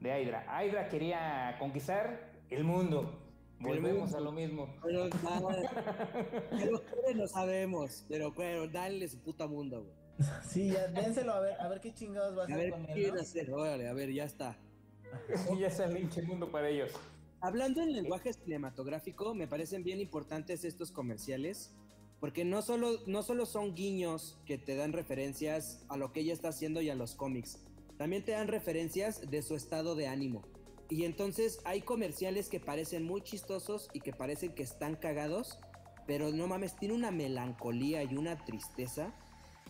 de Hydra. Hydra quería conquistar el mundo. Volvemos a lo mismo. Pero, no sabemos, pero bueno, dale su puta mundo, güey. Sí, ya dénselo a ver, a ver qué chingados va a hacer. A ver qué quieren hacer, órale, a ver, ya está. ya está el hinche mundo para ellos. Hablando en lenguaje cinematográfico, me parecen bien importantes estos comerciales, porque no solo, no solo son guiños que te dan referencias a lo que ella está haciendo y a los cómics, también te dan referencias de su estado de ánimo. Y entonces hay comerciales que parecen muy chistosos y que parecen que están cagados, pero no mames, tiene una melancolía y una tristeza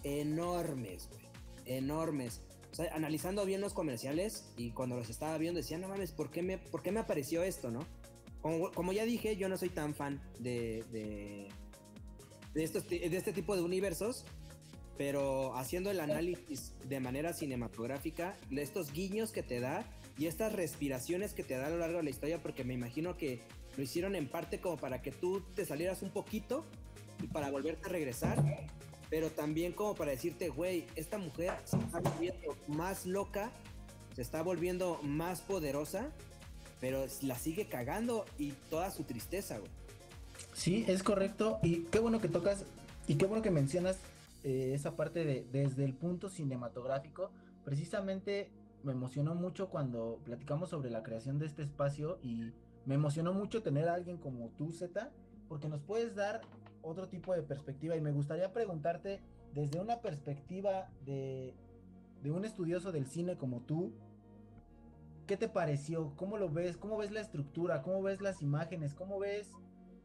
enormes, güey. Enormes. O sea, analizando bien los comerciales y cuando los estaba viendo decía, no mames, ¿por qué me, por qué me apareció esto, no? Como, ya dije, yo no soy tan fan de, de, de, estos, de este tipo de universos, pero haciendo el análisis de manera cinematográfica, estos guiños que te da y estas respiraciones que te da a lo largo de la historia, porque me imagino que lo hicieron en parte como para que tú te salieras un poquito y para volverte a regresar, pero también como para decirte, güey, esta mujer se está volviendo más loca, se está volviendo más poderosa, pero la sigue cagando y toda su tristeza, güey. Sí, es correcto. Y qué bueno que tocas y qué bueno que mencionas eh, esa parte de desde el punto cinematográfico, precisamente me emocionó mucho cuando platicamos sobre la creación de este espacio y me emocionó mucho tener a alguien como tú, Z, porque nos puedes dar otro tipo de perspectiva y me gustaría preguntarte desde una perspectiva de, de un estudioso del cine como tú, ¿qué te pareció? ¿Cómo lo ves? ¿Cómo ves la estructura? ¿Cómo ves las imágenes? ¿Cómo ves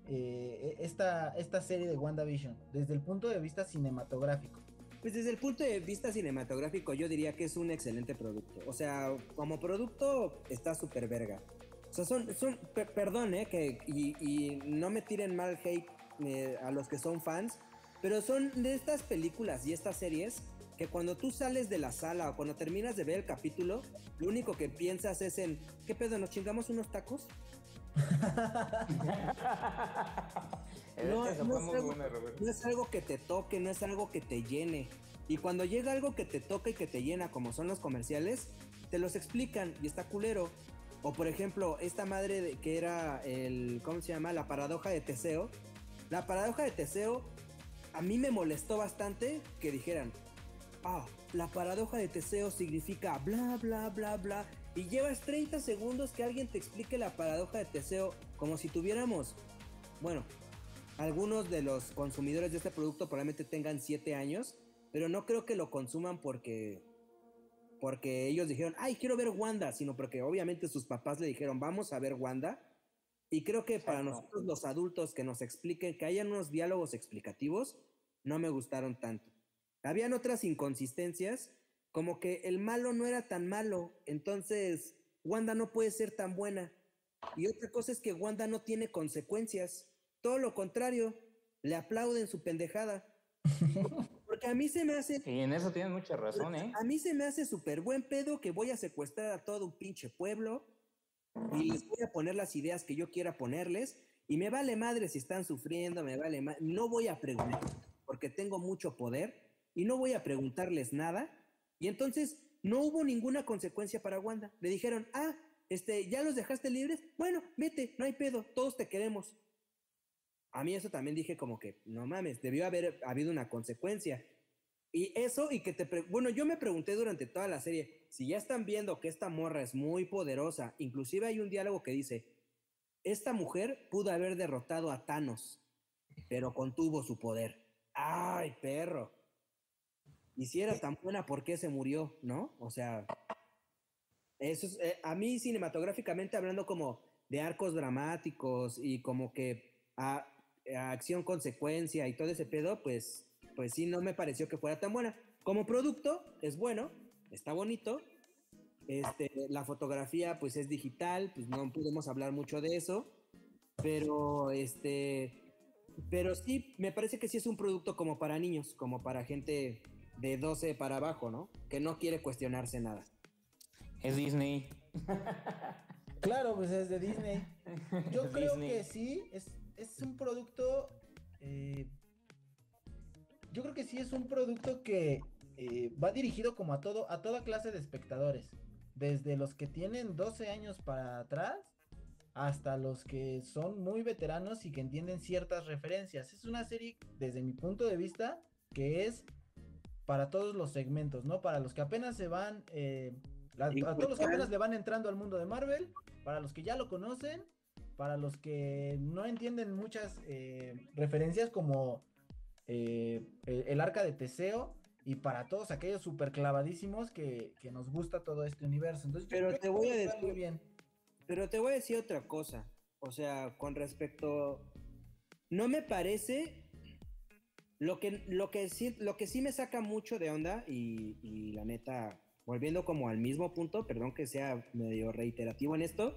eh, esta, esta serie de WandaVision desde el punto de vista cinematográfico? Pues desde el punto de vista cinematográfico yo diría que es un excelente producto. O sea, como producto está súper verga. O sea, son, son perdón, eh, que, y, no me tiren mal hate eh, a los que son fans, pero son de estas películas y estas series que cuando tú sales de la sala o cuando terminas de ver el capítulo, lo único que piensas es en, ¿qué pedo? ¿Nos chingamos unos tacos? no, es algo, que te toque, no es algo que te llene. Y cuando llega algo que te toca y que te llena, como son los comerciales, te los explican y está culero. O por ejemplo, esta madre de, que era el, ¿cómo se llama? La paradoja de Teseo. La paradoja de Teseo a mí me molestó bastante que dijeran, ah, la paradoja de Teseo significa bla, bla, bla, bla y llevas 30 segundos que alguien te explique la paradoja de Teseo como si tuviéramos, bueno, algunos de los consumidores de este producto probablemente tengan 7 años, pero no creo que lo consuman porque porque ellos dijeron, "Ay, quiero ver Wanda", sino porque obviamente sus papás le dijeron, "Vamos a ver Wanda." Y creo que para nosotros los adultos que nos expliquen que hayan unos diálogos explicativos no me gustaron tanto. Habían otras inconsistencias como que el malo no era tan malo, entonces Wanda no puede ser tan buena. Y otra cosa es que Wanda no tiene consecuencias, todo lo contrario, le aplauden su pendejada. Porque a mí se me hace... Y en eso tienes mucha razón, ¿eh? A mí se me hace súper buen pedo que voy a secuestrar a todo un pinche pueblo y les voy a poner las ideas que yo quiera ponerles y me vale madre si están sufriendo, me vale madre. No voy a preguntar porque tengo mucho poder y no voy a preguntarles nada. Y entonces no hubo ninguna consecuencia para Wanda. Le dijeron, ah, este, ya los dejaste libres. Bueno, vete, no hay pedo, todos te queremos. A mí eso también dije como que, no mames, debió haber habido una consecuencia. Y eso, y que te... Bueno, yo me pregunté durante toda la serie, si ya están viendo que esta morra es muy poderosa, inclusive hay un diálogo que dice, esta mujer pudo haber derrotado a Thanos, pero contuvo su poder. ¡Ay, perro! Y si era tan buena, ¿por qué se murió? ¿No? O sea, eso es, eh, a mí cinematográficamente hablando como de arcos dramáticos y como que a, a acción consecuencia y todo ese pedo, pues pues sí, no me pareció que fuera tan buena. Como producto, es bueno, está bonito. Este, la fotografía, pues es digital, pues no podemos hablar mucho de eso. Pero, este, pero sí, me parece que sí es un producto como para niños, como para gente de 12 para abajo, ¿no? Que no quiere cuestionarse nada. Es Disney. claro, pues es de Disney. Yo creo que sí, es, es un producto eh, yo creo que sí es un producto que eh, va dirigido como a todo, a toda clase de espectadores. Desde los que tienen 12 años para atrás hasta los que son muy veteranos y que entienden ciertas referencias. Es una serie, desde mi punto de vista, que es para todos los segmentos, ¿no? Para los que apenas se van, eh, a todos los que apenas le van entrando al mundo de Marvel, para los que ya lo conocen, para los que no entienden muchas eh, referencias como eh, el arca de Teseo y para todos aquellos super clavadísimos que, nos gusta todo este universo. Entonces, pero te voy a decir muy bien. Pero te voy a decir otra cosa. O sea, con respecto. No me parece. Lo que, lo que, sí, lo que sí me saca mucho de onda, y, y la neta, volviendo como al mismo punto, perdón que sea medio reiterativo en esto,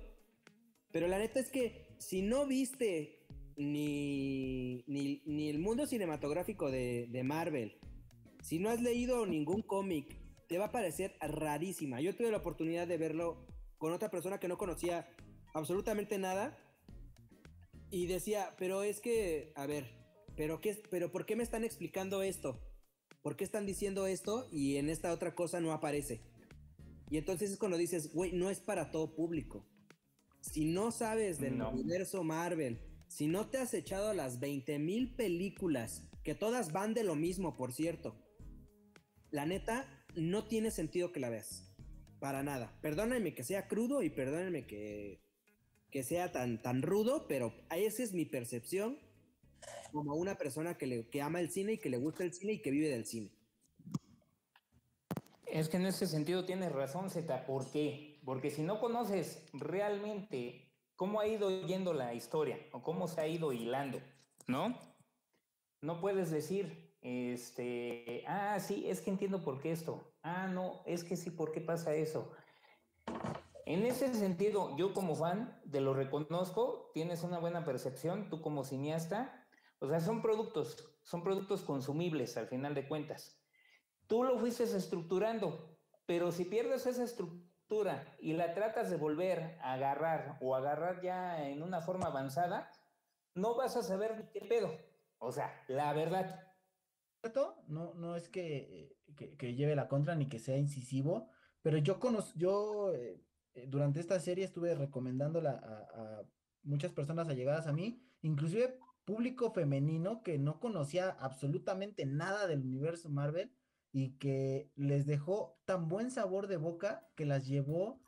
pero la neta es que si no viste ni, ni, el mundo cinematográfico de, de, Marvel, si no has leído ningún cómic, te va a parecer rarísima. Yo tuve la oportunidad de verlo con otra persona que no conocía absolutamente nada y decía, pero es que, a ver, pero qué, pero ¿por qué me están explicando esto? ¿Por qué están diciendo esto y en esta otra cosa no aparece? Y entonces es cuando dices, güey, no es para todo público. Si no sabes del universo Marvel, si no te has echado las 20 mil películas, que todas van de lo mismo, por cierto, la neta, no tiene sentido que la veas. Para nada. Perdónenme que sea crudo y perdónenme que, que sea tan, tan rudo, pero esa es mi percepción como una persona que, le, que ama el cine y que le gusta el cine y que vive del cine. Es que en ese sentido tienes razón, Zeta. ¿Por qué? Porque si no conoces realmente cómo ha ido yendo la historia o cómo se ha ido hilando, ¿no? No puedes decir, este, ah, sí, es que entiendo por qué esto. Ah, no, es que sí, ¿por qué pasa eso? En ese sentido, yo como fan, de lo reconozco, tienes una buena percepción, tú como cineasta, o sea, son productos, son productos consumibles al final de cuentas. Tú lo fuiste estructurando, pero si pierdes esa estructura, y la tratas de volver a agarrar o agarrar ya en una forma avanzada, no vas a saber ni qué pedo. O sea, la verdad. No, no es que, que, lleve la contra ni que sea incisivo, pero yo conozco, yo eh, durante esta serie estuve recomendándola a, a muchas personas allegadas a mí, inclusive público femenino que no conocía absolutamente nada del universo Marvel y que les dejó tan buen sabor de boca que las llevó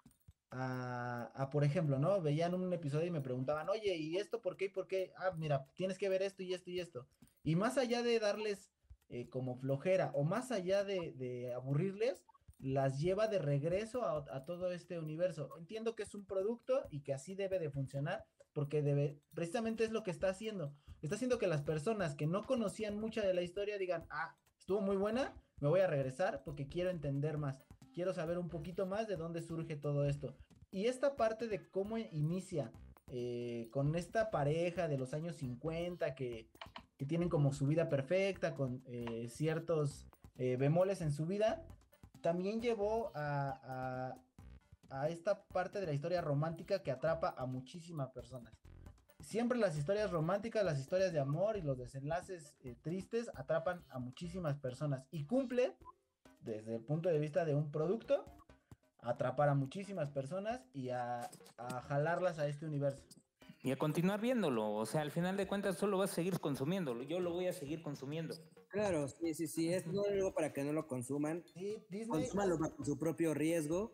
a, por ejemplo, ¿no? Veían un episodio y me preguntaban, oye, ¿y esto por qué y por qué? Ah, mira, tienes que ver esto y esto y esto. Y más allá de darles eh, como flojera o más allá de, aburrirles, las lleva de regreso a, a, todo este universo. Entiendo que es un producto y que así debe de funcionar, porque debe, precisamente es lo que está haciendo. Está haciendo que las personas que no conocían mucha de la historia digan, ah, estuvo muy buena, me voy a regresar porque quiero entender más, quiero saber un poquito más de dónde surge todo esto. Y esta parte de cómo inicia eh, con esta pareja de los años 50 que, tienen como su vida perfecta, con eh, ciertos eh, bemoles en su vida, también llevó a, a, esta parte de la historia romántica que atrapa a muchísimas personas. Siempre las historias románticas, las historias de amor y los desenlaces eh, tristes atrapan a muchísimas personas y cumple, desde el punto de vista de un producto, atrapar a muchísimas personas y a, a jalarlas a este universo. Y a continuar viéndolo, o sea, al final de cuentas solo vas a seguir consumiéndolo, yo lo voy a seguir consumiendo. Claro, sí, sí, sí, es no digo para que no lo consuman, Sí, Disney. consúmanlo bajo su propio riesgo,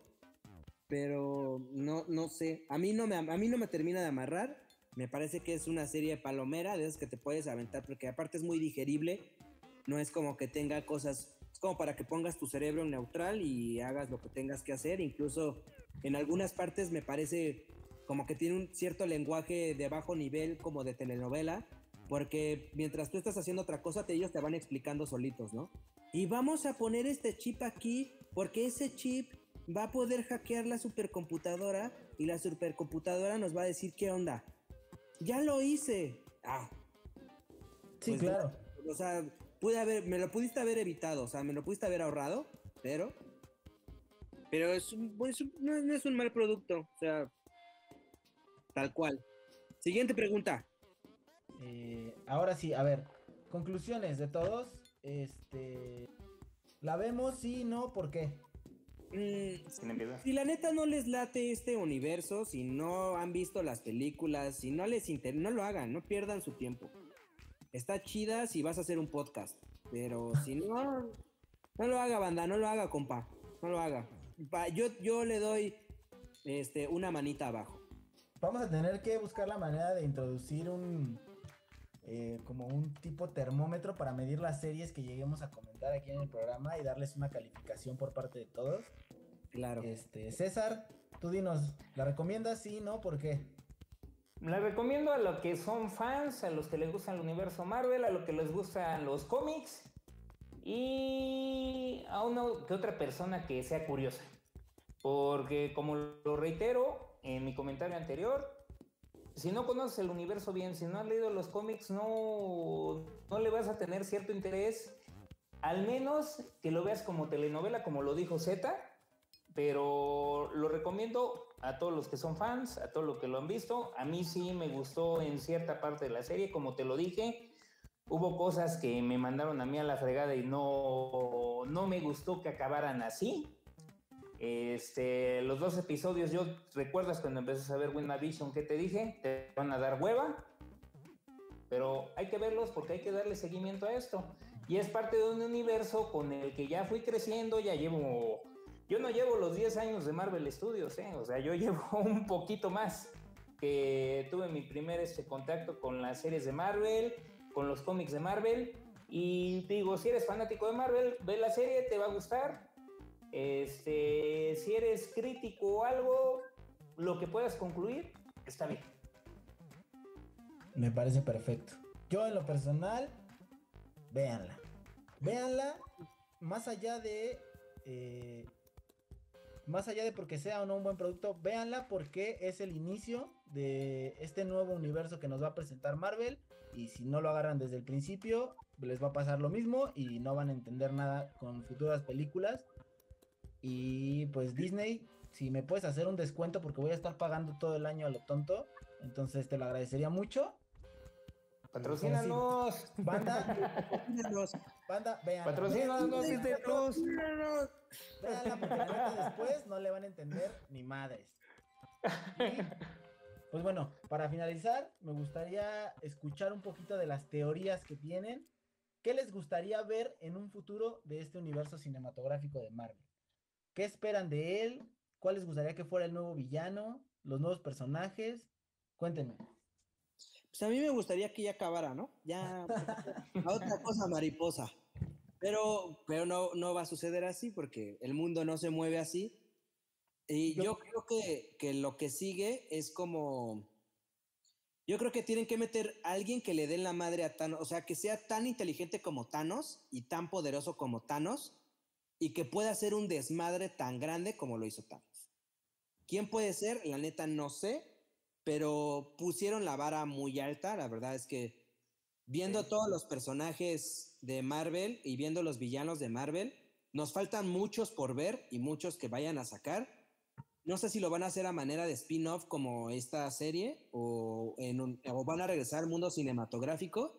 pero no, no sé, a mí no me, a mí no me termina de amarrar, me parece que es una serie palomera de esas que te puedes aventar, porque aparte es muy digerible, no es como que tenga cosas, es como para que pongas tu cerebro en neutral y hagas lo que tengas que hacer, incluso en algunas partes me parece como que tiene un cierto lenguaje de bajo nivel como de telenovela, porque mientras tú estás haciendo otra cosa, ellos te van explicando solitos, ¿no? Y vamos a poner este chip aquí, porque ese chip va a poder hackear la supercomputadora y la supercomputadora nos va a decir qué onda. Ya lo hice. Ah, sí, pues, claro. o sea, pude haber, me lo pudiste haber evitado, o sea, me lo pudiste haber ahorrado, pero... Pero es un, es un- no, no es un mal producto, o sea, tal cual. Siguiente pregunta. Eh, ahora sí, a ver, conclusiones de todos. Este. ¿La vemos? Sí, no, ¿por qué? Mm, Sin envidia. si la neta no les late este universo, si no han visto las películas, si no les interesa, no lo hagan, no pierdan su tiempo. Está chida si vas a hacer un podcast, pero si no, no lo haga, banda, no lo haga, compa, no lo haga. Pa- yo, yo le doy este, una manita abajo. Vamos a tener que buscar la manera de introducir un. Eh, como un tipo termómetro para medir las series que lleguemos a comentar aquí en el programa y darles una calificación por parte de todos. Claro. Este, César, tú dinos, ¿la recomiendas? Sí, no, ¿por qué? La recomiendo a los que son fans, a los que les gusta el universo Marvel, a los que les gustan los cómics y a una que otra persona que sea curiosa. Porque como lo reitero en mi comentario anterior, si no conoces el universo bien, si no has leído los cómics, no, no le vas a tener cierto interés. Al menos que lo veas como telenovela, como lo dijo Z, pero lo recomiendo a todos los que son fans, a todos los que lo han visto. A mí sí me gustó en cierta parte de la serie, como te lo dije. Hubo cosas que me mandaron a mí a la fregada y no, no me gustó que acabaran así. Este, los dos episodios, yo recuerdas cuando empecé a ver WandaVision, ¿qué te dije? Te van a dar hueva, pero hay que verlos porque hay que darle seguimiento a esto. Y es parte de un universo con el que ya fui creciendo, ya llevo yo no llevo los 10 años de Marvel Studios, ¿eh? o sea, yo llevo un poquito más que tuve mi primer este, contacto con las series de Marvel, con los cómics de Marvel. Y digo, si eres fanático de Marvel, ve la serie, te va a gustar. Este, si eres crítico o algo, lo que puedas concluir, está bien. Me parece perfecto. Yo en lo personal, véanla. Véanla más allá de... eh, más allá de porque sea o no un buen producto, véanla porque es el inicio de este nuevo universo que nos va a presentar Marvel. Y si no lo agarran desde el principio, les va a pasar lo mismo y no van a entender nada con futuras películas. Y pues Disney, si me puedes hacer un descuento porque voy a estar pagando todo el año a lo tonto, entonces te lo agradecería mucho. Patrocínanos. Banda, banda, vean. Patrocínanos, Disney Plus. la después no le van a entender ni madres. Y, pues bueno, para finalizar, me gustaría escuchar un poquito de las teorías que tienen. ¿Qué les gustaría ver en un futuro de este universo cinematográfico de Marvel? ¿Qué esperan de él? ¿Cuál les gustaría que fuera el nuevo villano? ¿Los nuevos personajes? Cuéntenme. Pues a mí me gustaría que ya acabara, ¿no? Ya a otra cosa mariposa. Pero, pero no, no va a suceder así porque el mundo no se mueve así. Y Yo- yo creo que, que lo que sigue es como... Yo creo que tienen que meter a alguien que le den la madre a Thanos, o sea, que sea tan inteligente como Thanos y tan poderoso como Thanos y que pueda hacer un desmadre tan grande como lo hizo Thanos. ¿Quién puede ser? La neta no sé, pero pusieron la vara muy alta. La verdad es que viendo todos los personajes de Marvel y viendo los villanos de Marvel, nos faltan muchos por ver y muchos que vayan a sacar. No sé si lo van a hacer a manera de spin-off como esta serie o, en un- o van a regresar al mundo cinematográfico,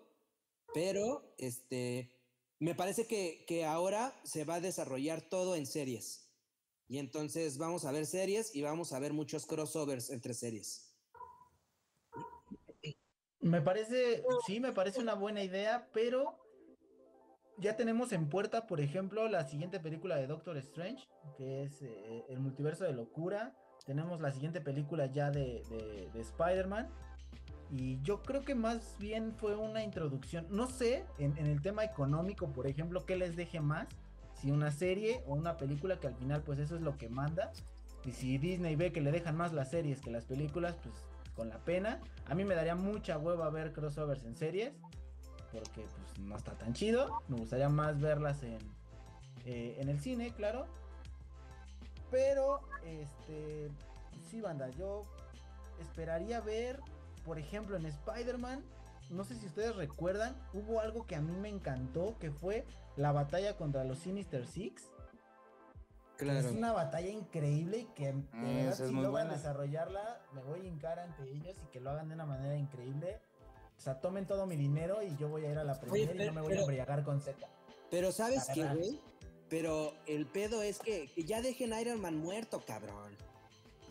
pero este, me parece que, que ahora se va a desarrollar todo en series. Y entonces vamos a ver series y vamos a ver muchos crossovers entre series. Me parece, sí, me parece una buena idea, pero ya tenemos en puerta, por ejemplo, la siguiente película de Doctor Strange, que es eh, El Multiverso de Locura. Tenemos la siguiente película ya de, de- de Spider-Man. Y yo creo que más bien fue una introducción. No sé, en, el tema económico, por ejemplo, qué les deje más. Si una serie o una película, que al final, pues eso es lo que manda. Y si Disney ve que le dejan más las series que las películas, pues con la pena. A mí me daría mucha hueva ver crossovers en series. Porque pues no está tan chido. Me gustaría más verlas en, eh, en el cine, claro. Pero, este, sí, banda, yo esperaría ver, por ejemplo, en Spider-Man. No sé si ustedes recuerdan, hubo algo que a mí me encantó, que fue la batalla contra los Sinister Six. Es una batalla increíble y que de Mm, verdad, si logran buena. desarrollarla, me voy a hincar ante ellos y que lo hagan de una manera increíble. O sea, tomen todo mi dinero y yo voy a ir a la primera y pero- no me voy a pero- embriagar con Z. Pero ¿sabes qué, güey? Pero el pedo es que, que ya dejen a Iron Man muerto, cabrón.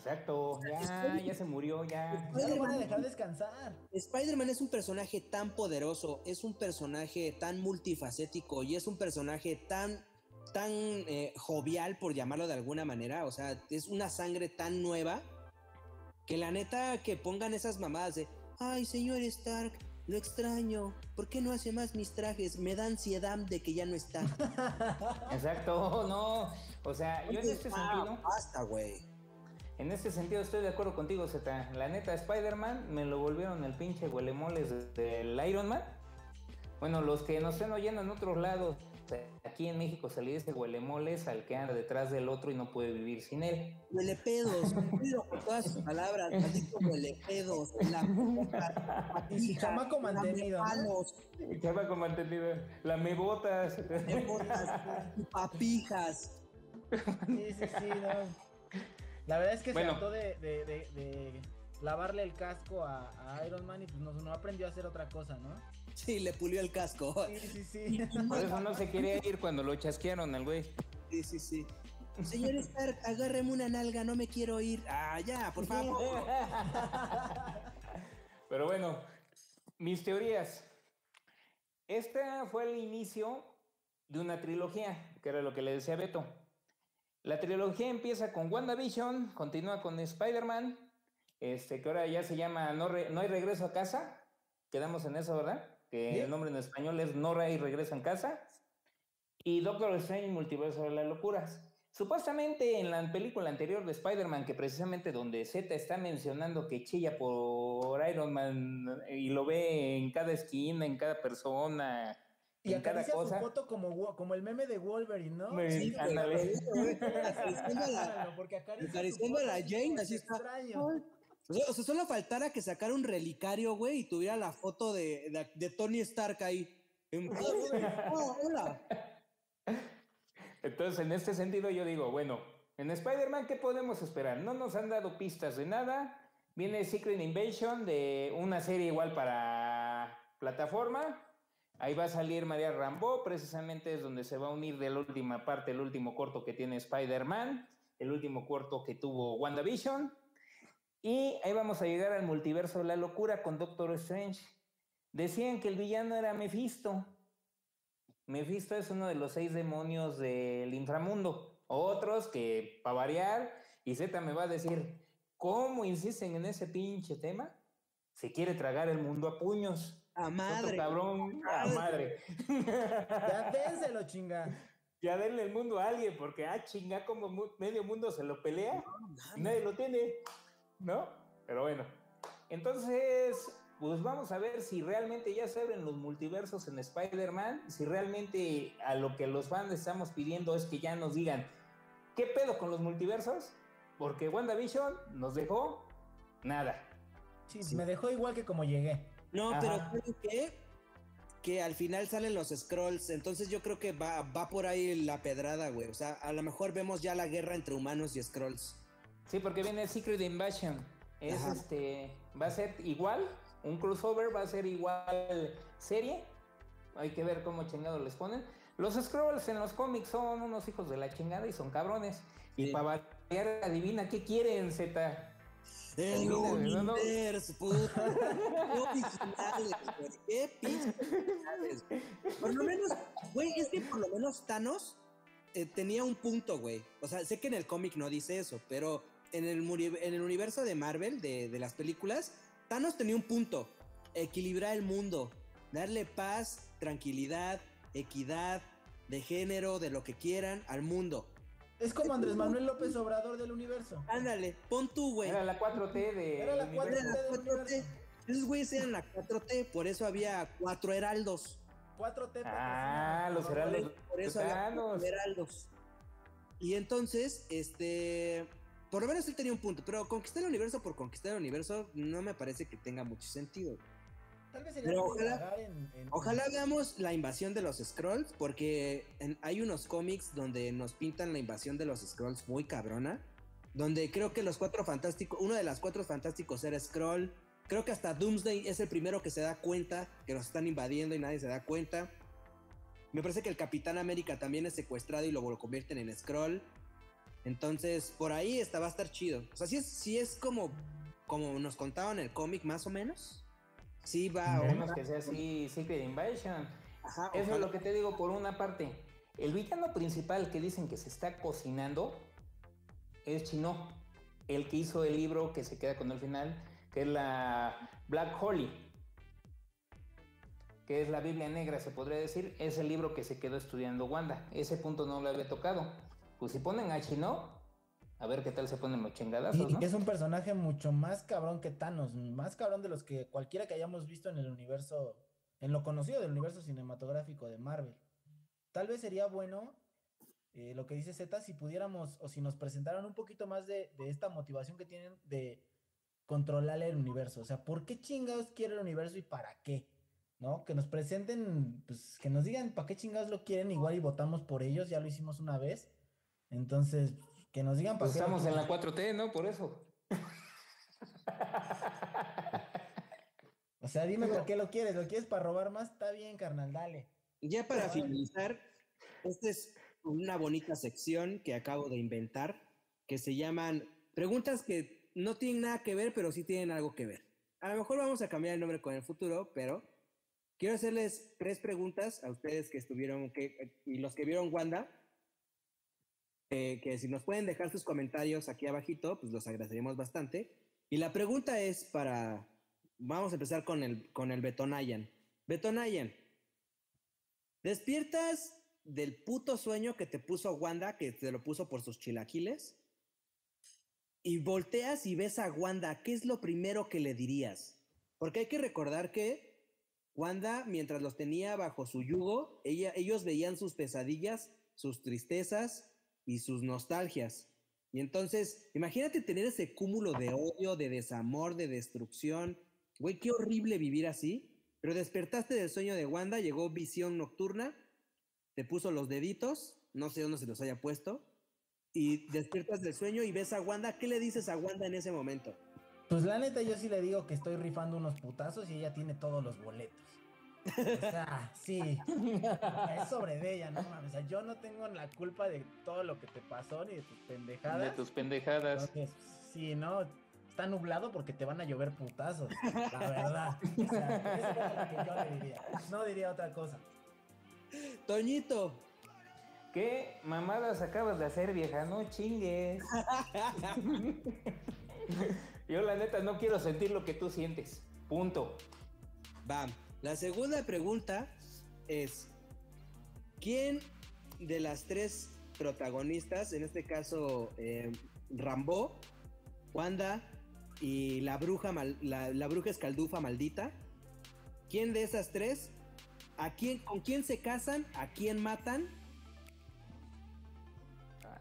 Exacto, ya, ya se murió, ya. Ya lo van a dejar descansar. Spider-Man es un personaje tan poderoso, es un personaje tan multifacético y es un personaje tan, tan eh, jovial, por llamarlo de alguna manera. O sea, es una sangre tan nueva que la neta que pongan esas mamadas de, ay, señor Stark, lo extraño, ¿por qué no hace más mis trajes? Me da ansiedad de que ya no está. Exacto, no. O sea, yo en este Ah, sentido, Basta, güey. En este sentido estoy de acuerdo contigo, Zeta. La neta, Spider-Man me lo volvieron el pinche huelemoles del Iron Man. Bueno, los que nos estén oyendo en otros lados, aquí en México se le dice huelemoles al que anda detrás del otro y no puede vivir sin él. Huele pedos, cuido con todas sus palabras, maldito huele pedos, la puta, chamaco mantenido, como entendido, la me botas. botas, papijas. Sí, sí, sí, no. La verdad es que Bueno. se trató de, de, de- de lavarle el casco a, a Iron Man y pues no, no aprendió a hacer otra cosa, ¿no? Sí, le pulió el casco. Sí, sí, sí. Por eso no se quería ir cuando lo chasquearon al güey. Sí, sí, sí. Señor Stark, agárreme una nalga, no me quiero ir. Ah, ya, por favor. Pero bueno, mis teorías. Este fue el inicio de una trilogía, que era lo que le decía Beto. La trilogía empieza con WandaVision, continúa con Spider-Man, este, que ahora ya se llama No, Re- no hay regreso a casa. Quedamos en eso, ¿verdad? Que Sí. el nombre en español es No hay regreso en casa. Y Doctor Strange, Multiverso de las Locuras. Supuestamente en la película anterior de Spider-Man, que precisamente donde Z está mencionando que chilla por Iron Man y lo ve en cada esquina, en cada persona, Y en cada acaricia su cosa. foto como, como el meme de Wolverine, ¿no? Me- Sí. Acariciando a la- Porque acariciando a la Jane, así está. extraño. O sea, o sea, solo faltara que sacara un relicario, güey, y tuviera la foto de, de, de Tony Stark ahí. En- Oh, hola. Entonces, en este sentido, yo digo, bueno, en Spider-Man, ¿qué podemos esperar? No nos han dado pistas de nada. Viene Secret Invasion de una serie igual para plataforma. Ahí va a salir María Rambo, precisamente es donde se va a unir de la última parte, el último corto que tiene Spider-Man, el último corto que tuvo WandaVision. Y ahí vamos a llegar al multiverso de la locura con Doctor Strange. Decían que el villano era Mephisto. Mephisto es uno de los seis demonios del inframundo. Otros que, para variar, y Z me va a decir, ¿cómo insisten en ese pinche tema? Se quiere tragar el mundo a puños. A Otro madre. cabrón, a madre. Ya dénselo, chinga. ya denle el mundo a alguien, porque, ah, chinga, como mu- medio mundo se lo pelea. y nadie lo tiene, ¿no? Pero bueno. Entonces, pues vamos a ver si realmente ya se abren los multiversos en Spider-Man, si realmente a lo que los fans estamos pidiendo es que ya nos digan, ¿qué pedo con los multiversos? Porque WandaVision nos dejó nada. Sí, me dejó igual que como llegué. No, Ajá. pero ¿saben qué? Que al final salen los scrolls, entonces yo creo que va, va por ahí la pedrada, güey. O sea, a lo mejor vemos ya la guerra entre humanos y scrolls. Sí, porque viene Secret Invasion. Es Ajá. este. Va a ser igual, un crossover, va a ser igual serie. Hay que ver cómo chingados les ponen. Los Scrolls en los cómics son unos hijos de la chingada y son cabrones. Y para variar, adivina qué quieren, Z. El universo, puta. Qué originales, güey. Qué originales. Por lo menos, güey, es que por lo menos Thanos eh, tenía un punto, güey. O sea, sé que en el cómic no dice eso, pero en el, en el universo de Marvel, de, de las películas, Thanos tenía un punto. Equilibrar el mundo, darle paz, tranquilidad, equidad, de género, de lo que quieran al mundo. Es como Andrés Manuel López Obrador del universo. Ándale, pon tú, güey. Era la 4T de. Era la del 4T. Era la del 4T. universo. Esos güeyes eran la 4T, por eso había cuatro heraldos. 4T. Ah, los heraldos. Por eso había cuatro heraldos. Y entonces, este. Por lo menos él tenía un punto, pero conquistar el universo por conquistar el universo no me parece que tenga mucho sentido. Tal vez sería ojalá- indagar en- en- Ojalá veamos la invasión de los Scrolls, porque en- hay unos cómics donde nos pintan la invasión de los Scrolls muy cabrona. Donde creo que los cuatro fantásticos, uno de los cuatro fantásticos era Scroll. Creo que hasta Doomsday es el primero que se da cuenta que nos están invadiendo y nadie se da cuenta. Me parece que el Capitán América también es secuestrado y lo, lo convierten en Scroll. Entonces, por ahí está, va a estar chido. O sea, es, sí es como, como nos contaban en el cómic, más o menos. Sí va. Esperemos que sea así Secret Invasion. Ajá, Eso es lo que te digo por una parte. El villano principal que dicen que se está cocinando es Chino, el que hizo el libro que se queda con el final, que es la Black Holly, que es la Biblia negra, se podría decir, es el libro que se quedó estudiando Wanda. Ese punto no lo había tocado. Pues si ponen a Chino, a ver qué tal se ponen los chingadazos, Y es un personaje mucho más cabrón que Thanos, más cabrón de los que cualquiera que hayamos visto en el universo, en lo conocido del universo cinematográfico de Marvel. Tal vez sería bueno eh, lo que dice Z si pudiéramos o si nos presentaran un poquito más de, de esta motivación que tienen de controlar el universo. O sea, ¿por qué chingados quiere el universo y para qué? ¿No? Que nos presenten, pues que nos digan para qué chingados lo quieren, igual y votamos por ellos, ya lo hicimos una vez. Entonces, que nos digan para Pues estamos en la 4T, ¿no? Por eso. O sea, dime por qué lo quieres. ¿Lo quieres para robar más? Está bien, carnal, dale. Ya para finalizar, esta es una bonita sección que acabo de inventar, que se llaman preguntas que no tienen nada que ver, pero sí tienen algo que ver. A lo mejor vamos a cambiar el nombre con el futuro, pero quiero hacerles tres preguntas a ustedes que estuvieron que, y los que vieron Wanda. Eh, que si nos pueden dejar sus comentarios aquí abajito, pues los agradeceríamos bastante. Y la pregunta es para, vamos a empezar con el, con el Betonayan. Betonayan, ¿Despiertas del puto sueño que te puso Wanda, que te lo puso por sus chilaquiles? Y volteas y ves a Wanda, ¿qué es lo primero que le dirías? Porque hay que recordar que Wanda, mientras los tenía bajo su yugo, ella, ellos veían sus pesadillas, sus tristezas y sus nostalgias. Y entonces, imagínate tener ese cúmulo de odio, de desamor, de destrucción. Güey, qué horrible vivir así. Pero despertaste del sueño de Wanda, llegó visión nocturna, te puso los deditos, no sé dónde se los haya puesto, y despiertas del sueño y ves a Wanda. ¿Qué le dices a Wanda en ese momento? Pues la neta, yo sí le digo que estoy rifando unos putazos y ella tiene todos los boletos. O sea, sí. Es sobre de ella, no mames. O sea, yo no tengo la culpa de todo lo que te pasó ni de tus pendejadas. De tus pendejadas. Entonces, sí, no. Está nublado porque te van a llover putazos. La verdad. O sea, eso es lo que yo le diría. No diría otra cosa. Toñito, ¿Qué mamadas acabas de hacer, vieja? No chingues. Yo la neta no quiero sentir lo que tú sientes. Punto. va. La segunda pregunta es, ¿quién de las tres protagonistas, en este caso eh, Rambo, Wanda y la bruja, mal- la, la bruja escaldufa maldita, ¿quién de esas tres, a quién, con quién se casan, a quién matan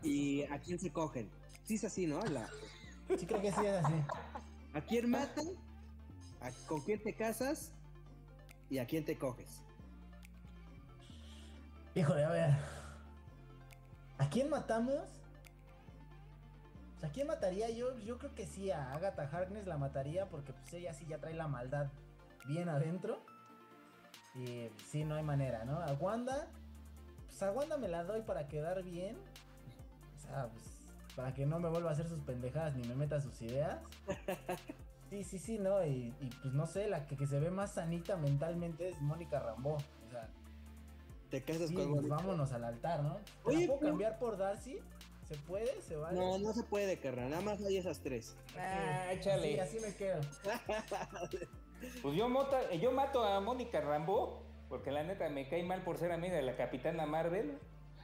y a quién se cogen? Sí es así, ¿no? La- Sí, creo que sí es así. ¿A quién matan? ¿A- ¿Con quién te casas? ¿Y a quién te coges? Híjole, a ver. ¿A quién matamos? ¿A quién mataría? Yo, yo creo que sí, a Agatha Harkness la mataría porque pues ella sí ya trae la maldad bien adentro. Y sí, no hay manera, ¿no? A Wanda, pues a Wanda me la doy para quedar bien. O sea, pues, para que no me vuelva a hacer sus pendejadas ni me meta sus ideas. Sí, sí, sí, ¿no? Y, y, pues no sé, la que, que, se ve más sanita mentalmente es Mónica Rambó. O sea, te casas sí, con pues vámonos al altar, ¿no? ¿Te Oye, la puedo pero- cambiar por Darcy? ¿Se puede? ¿Se vale? No, no se puede, carnal. Nada más hay esas tres. Ah, Sí, échale. así me quedo. Pues yo, mota- yo mato a Mónica Rambo, porque la neta me cae mal por ser amiga de la Capitana Marvel.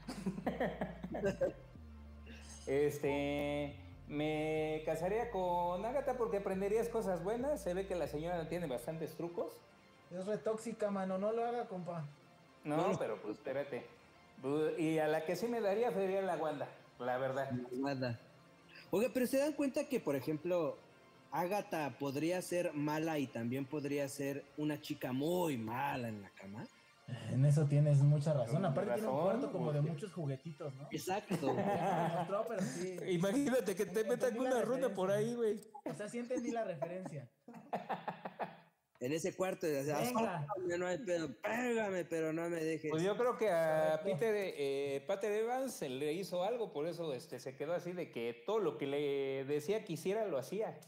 este, me casaría con Agatha porque aprenderías cosas buenas. Se ve que la señora tiene bastantes trucos. Es re tóxica, mano. No lo haga, compa. No, No. pero pues espérate. Y a la que sí me daría sería la Wanda, la verdad. Nada. Oiga, pero se dan cuenta que, por ejemplo, Agatha podría ser mala y también podría ser una chica muy mala en la cama. En eso tienes mucha razón. Tienes Aparte tiene un razón, cuarto como de muchos juguetitos, ¿no? Exacto. Pero sí. Imagínate que te metan una ronda por ahí, güey. O sea, sí entendí la referencia. en ese cuarto, o sea, Venga. "Azótame, no hay pedo, pégame, pero no me dejes. Pues yo creo que a. Peter, eh, Pater Evans se le hizo algo, por eso este, se quedó así de que todo lo que le decía que hiciera lo hacía.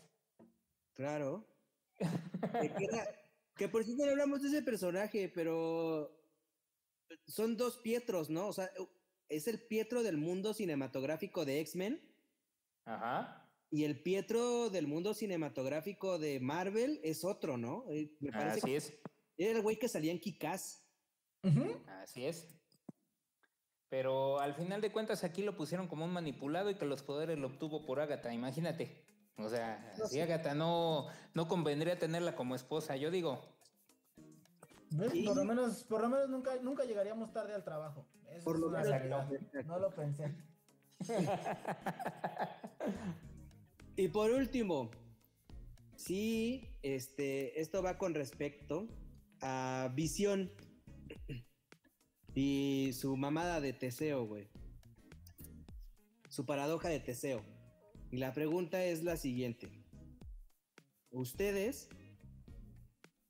Claro. que, era- que por cierto no hablamos de ese personaje, pero son dos Pietros, ¿no? O sea, es el Pietro del mundo cinematográfico de X-Men Ajá. y el Pietro del mundo cinematográfico de Marvel es otro, ¿no? Eh, Me parece Así que es, era el güey que salía en Kikaz. Ujú. así es. Pero al final de cuentas aquí lo pusieron como un manipulado y que los poderes lo obtuvo por Agatha, imagínate. O sea, si Agatha no, no convendría tenerla como esposa, yo digo. ¿Ves? Sí. Por lo menos, por lo menos nunca, nunca llegaríamos tarde al trabajo. Eso Por es lo una menos- realidad. No lo pensé. Y por último, sí, este, esto va con respecto a Visión y su mamada de Teseo, güey. Su paradoja de Teseo. Y la pregunta es la siguiente. ¿Ustedes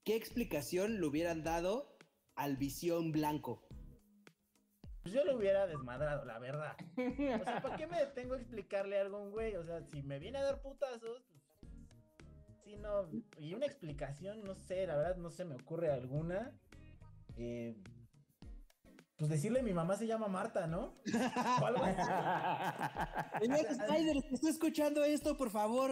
qué explicación le hubieran dado al Visión Blanco? Pues yo lo hubiera desmadrado, la verdad. O sea, ¿para qué me detengo a explicarle algo a un güey? O sea, si me viene a dar putazos, pues. Sí, no. Y una explicación, no sé, la verdad, no se me ocurre alguna. Eh, pues decirle mi mamá se llama Marta, ¿no? O algo así. Señor Spider, ¿te está escuchando esto, por favor?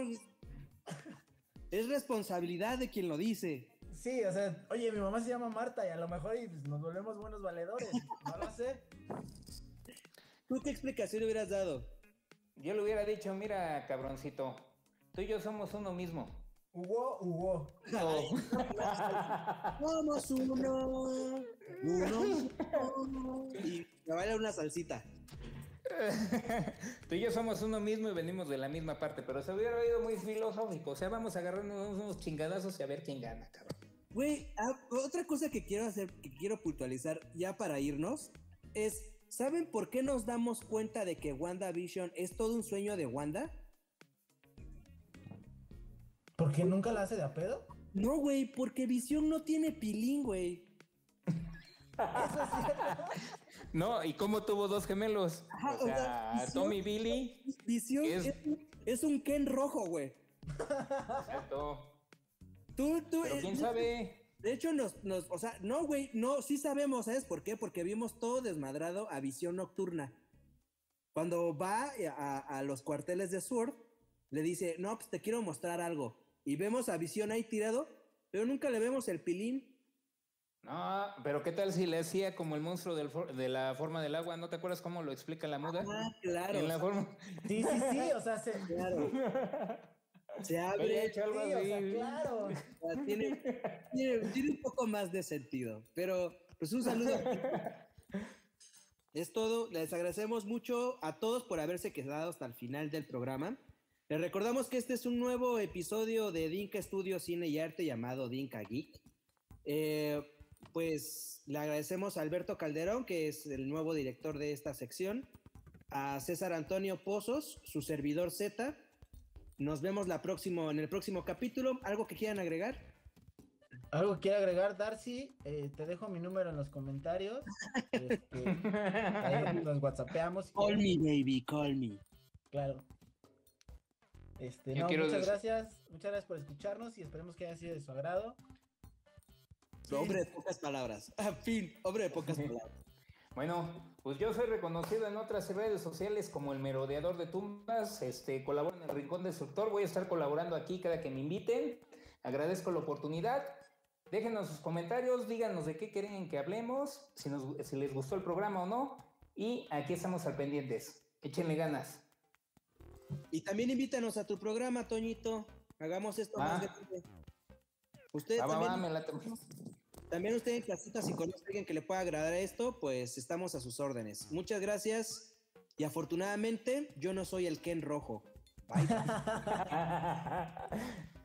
Es responsabilidad de quien lo dice. Sí, o sea, oye, mi mamá se llama Marta y a lo mejor pues, nos volvemos buenos valedores. No lo sé. ¿Tú qué explicación hubieras dado? Yo le hubiera dicho, mira, cabroncito, tú y yo somos uno mismo. Hugo, Hugo. Somos uno, uno, uno. Y me vale una salsita. Tú y yo somos uno mismo y venimos de la misma parte, pero se hubiera oído muy filosófico. O sea, vamos a agarrarnos unos chingadazos y a ver quién gana, cabrón. Güey, ah, otra cosa que quiero hacer, que quiero puntualizar ya para irnos, es, ¿saben por qué nos damos cuenta de que WandaVision es todo un sueño de Wanda? ¿Por qué nunca la hace de a pedo? No, güey, porque Visión no tiene pilín, güey. Eso es cierto. No, ¿y cómo tuvo dos gemelos? Ajá, o o sea, sea, visión- Tommy Billy. Visión Es- es, es un Ken rojo, güey. Exacto. Tú, tú, Pero eh, quién sabe. De hecho, nos, nos, o sea, no, güey, no, sí sabemos, ¿sabes por qué? Porque vimos todo desmadrado a visión nocturna. Cuando va a, a los cuarteles de Sword, le dice, no, pues te quiero mostrar algo. Y vemos a visión ahí tirado, pero nunca le vemos el pilín. No, pero ¿qué tal si le hacía como el monstruo del for- de la forma del agua? ¿No te acuerdas cómo lo explica la muda? Ah, claro. En la forma. Sí, sí, sí, o sea, se... Claro. Se abre, hecho algo Sí, o sea, así. claro. o sea, tiene, tiene, tiene un poco más de sentido. Pero, pues un saludo. Es todo. Les agradecemos mucho a todos por haberse quedado hasta el final del programa. Les recordamos que este es un nuevo episodio de Dinka Estudio Cine y Arte llamado Dinka Geek. Eh, pues le agradecemos a Alberto Calderón, que es el nuevo director de esta sección. a César Antonio Pozos, su servidor Z. Nos vemos la próximo, en el próximo capítulo. ¿Algo que quieran agregar? ¿Algo que quiera agregar, Darcy? Eh, te dejo mi número en los comentarios. Este, ahí nos whatsappeamos. Call me, baby, call me. Claro. Este, no, quiero muchas decir- gracias. Muchas gracias por escucharnos y esperemos que haya sido de su agrado. Hombre de pocas palabras. A fin, hombre de pocas palabras. Bueno, pues yo soy reconocido en otras redes sociales como el merodeador de tumbas, este, colaboro en el Rincón Destructor, voy a estar colaborando aquí cada que me inviten, agradezco la oportunidad, déjenos sus comentarios, díganos de qué quieren que hablemos, si, nos, si les gustó el programa o no, y aquí estamos al pendientes, échenle ganas. Y también invítanos a tu programa, Toñito. Hagamos esto más Ah. grande. Ustedes Va, va, también, va, me late. también usted en casita, si conoce a alguien que le pueda agradar esto, pues estamos a sus órdenes. Muchas gracias. Y afortunadamente, yo no soy el Ken rojo. Bye.